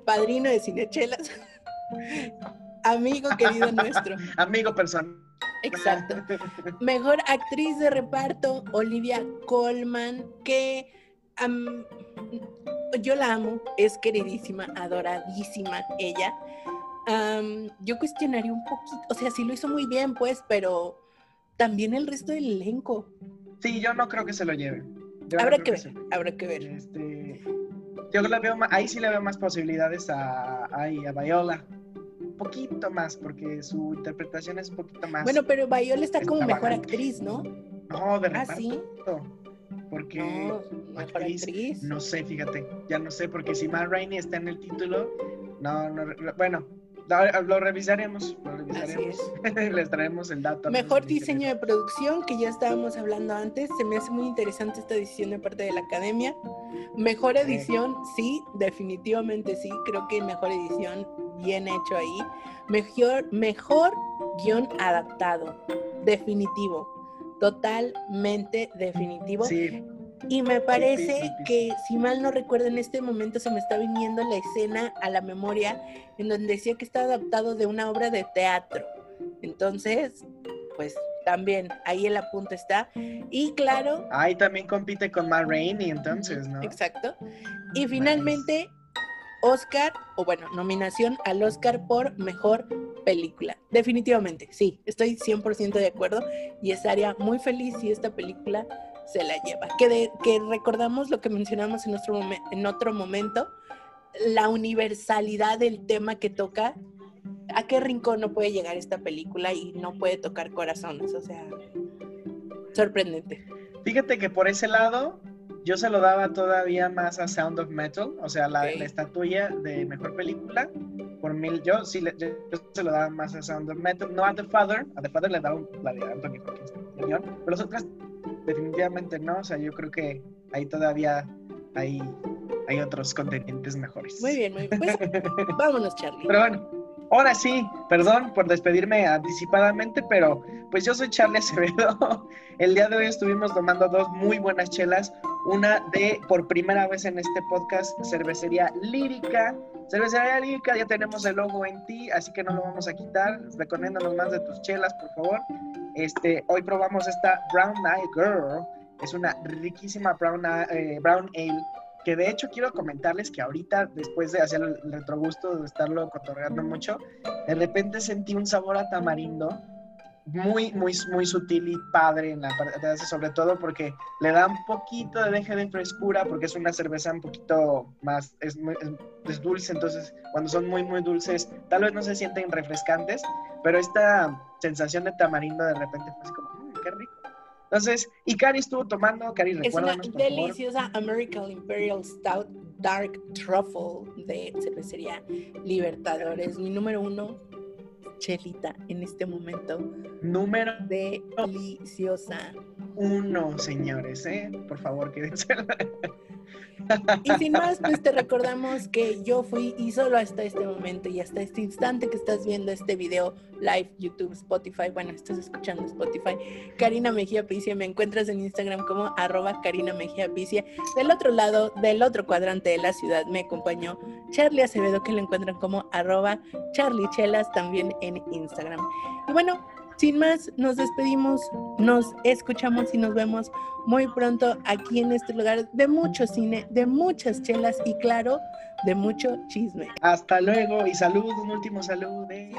padrino de Cinechelas, *laughs* amigo querido nuestro. *laughs* Amigo personal. Exacto. *laughs* Mejor actriz de reparto, Olivia Colman, que yo la amo, es queridísima, adoradísima ella. Yo cuestionaría un poquito, o sea, sí lo hizo muy bien, pues, pero también el resto del elenco. Sí, yo no creo que se lo lleve. No Habrá que ver, habrá que ver. Este, yo le veo ma- ahí sí le veo más posibilidades a, ahí, a Viola. Poquito más, porque su interpretación es un poquito más. Bueno, pero Viola está como mejor actriz, ¿no? no, de Ah, reparto. sí. Porque No, actriz, actriz. no sé, fíjate, ya no sé, porque si Matt Rainey está en el título, no, no, bueno, lo, revisaremos, lo revisaremos, *laughs* les traemos el dato. Mejor diseño de producción, que ya estábamos hablando antes. Se me hace muy interesante esta decisión de parte de la academia. Mejor edición, sí, definitivamente sí. Creo que mejor edición, bien hecho ahí. Mejor, mejor guion adaptado, definitivo. Totalmente definitivo. Sí, Y me parece sí, sí. que, si mal no recuerdo, en este momento se me está viniendo la escena a la memoria en donde decía que está adaptado de una obra de teatro. Entonces, pues también ahí el apunte está. Y claro, ahí también compite con Matt Rainey, entonces, ¿no? exacto. Y finalmente, Oscar, o bueno, nominación al Oscar por mejor película. Definitivamente, sí, estoy 100% de acuerdo y estaría muy feliz si esta película se la lleva. Que, de- que recordamos lo que mencionamos en, nuestro momen- en otro momento, la universalidad del tema que toca. ¿A qué rincón no puede llegar esta película y no puede tocar corazones? O sea, sorprendente. Fíjate que por ese lado, yo se lo daba todavía más a Sound of Metal, o sea, la, Ok. la estatuilla de mejor película. Por mil, yo sí le, yo, se lo daba más a Sound of Metal, no a The Father. A The Father le daba un- la de Anthony Hopkins, el guion, pero las otras definitivamente no. O sea, yo creo que ahí todavía hay, hay otros contendientes mejores. Muy bien, muy bien. Pues *laughs* vámonos, Charlie. Pero bueno, ahora sí, perdón por despedirme anticipadamente, pero pues yo soy Charlie Acevedo. *laughs* El día de hoy estuvimos tomando dos muy buenas chelas. Una de, por primera vez en este podcast, cervecería lírica. Cervecería lírica, ya tenemos el logo en ti, así que no lo vamos a quitar. Recomiéndanos más de tus chelas, por favor. Este, hoy probamos esta Brown Eye Girl. Es una riquísima brown, eh, brown ale que de hecho quiero comentarles que ahorita, después de hacer el retrogusto, de estarlo cotorreando mucho, de repente sentí un sabor a tamarindo muy, muy, muy sutil y padre en la parte de sobre todo porque le da un poquito de deje de frescura, porque es una cerveza un poquito más, es, muy, es, dulce, entonces cuando son muy, muy dulces, tal vez no se sienten refrescantes, pero esta sensación de tamarindo de repente fue así como, mmm, qué rico. Entonces, y Cari estuvo tomando, Cari, Es una por favor. deliciosa American Imperial Stout Dark Truffle de cervecería Libertadores. Mi número uno, Chelita, en este momento. Número Deliciosa. uno, señores, ¿eh? Por favor, quédense. *laughs* Y sin más, pues te recordamos que yo fui y solo hasta este momento y hasta este instante que estás viendo este video live, YouTube, Spotify, bueno, estás escuchando Spotify, Karina Mejía Picia, me encuentras en Instagram como arroba Karina Mejía Picia. Del otro lado, del otro cuadrante de la ciudad, me acompañó Charlie Acevedo, que lo encuentran como arroba Charlie Chelas también en Instagram. Y bueno, sin más, nos despedimos, nos escuchamos y nos vemos muy pronto aquí en este lugar de mucho cine, de muchas chelas y claro, de mucho chisme. Hasta luego y salud, un último saludo. ¿eh?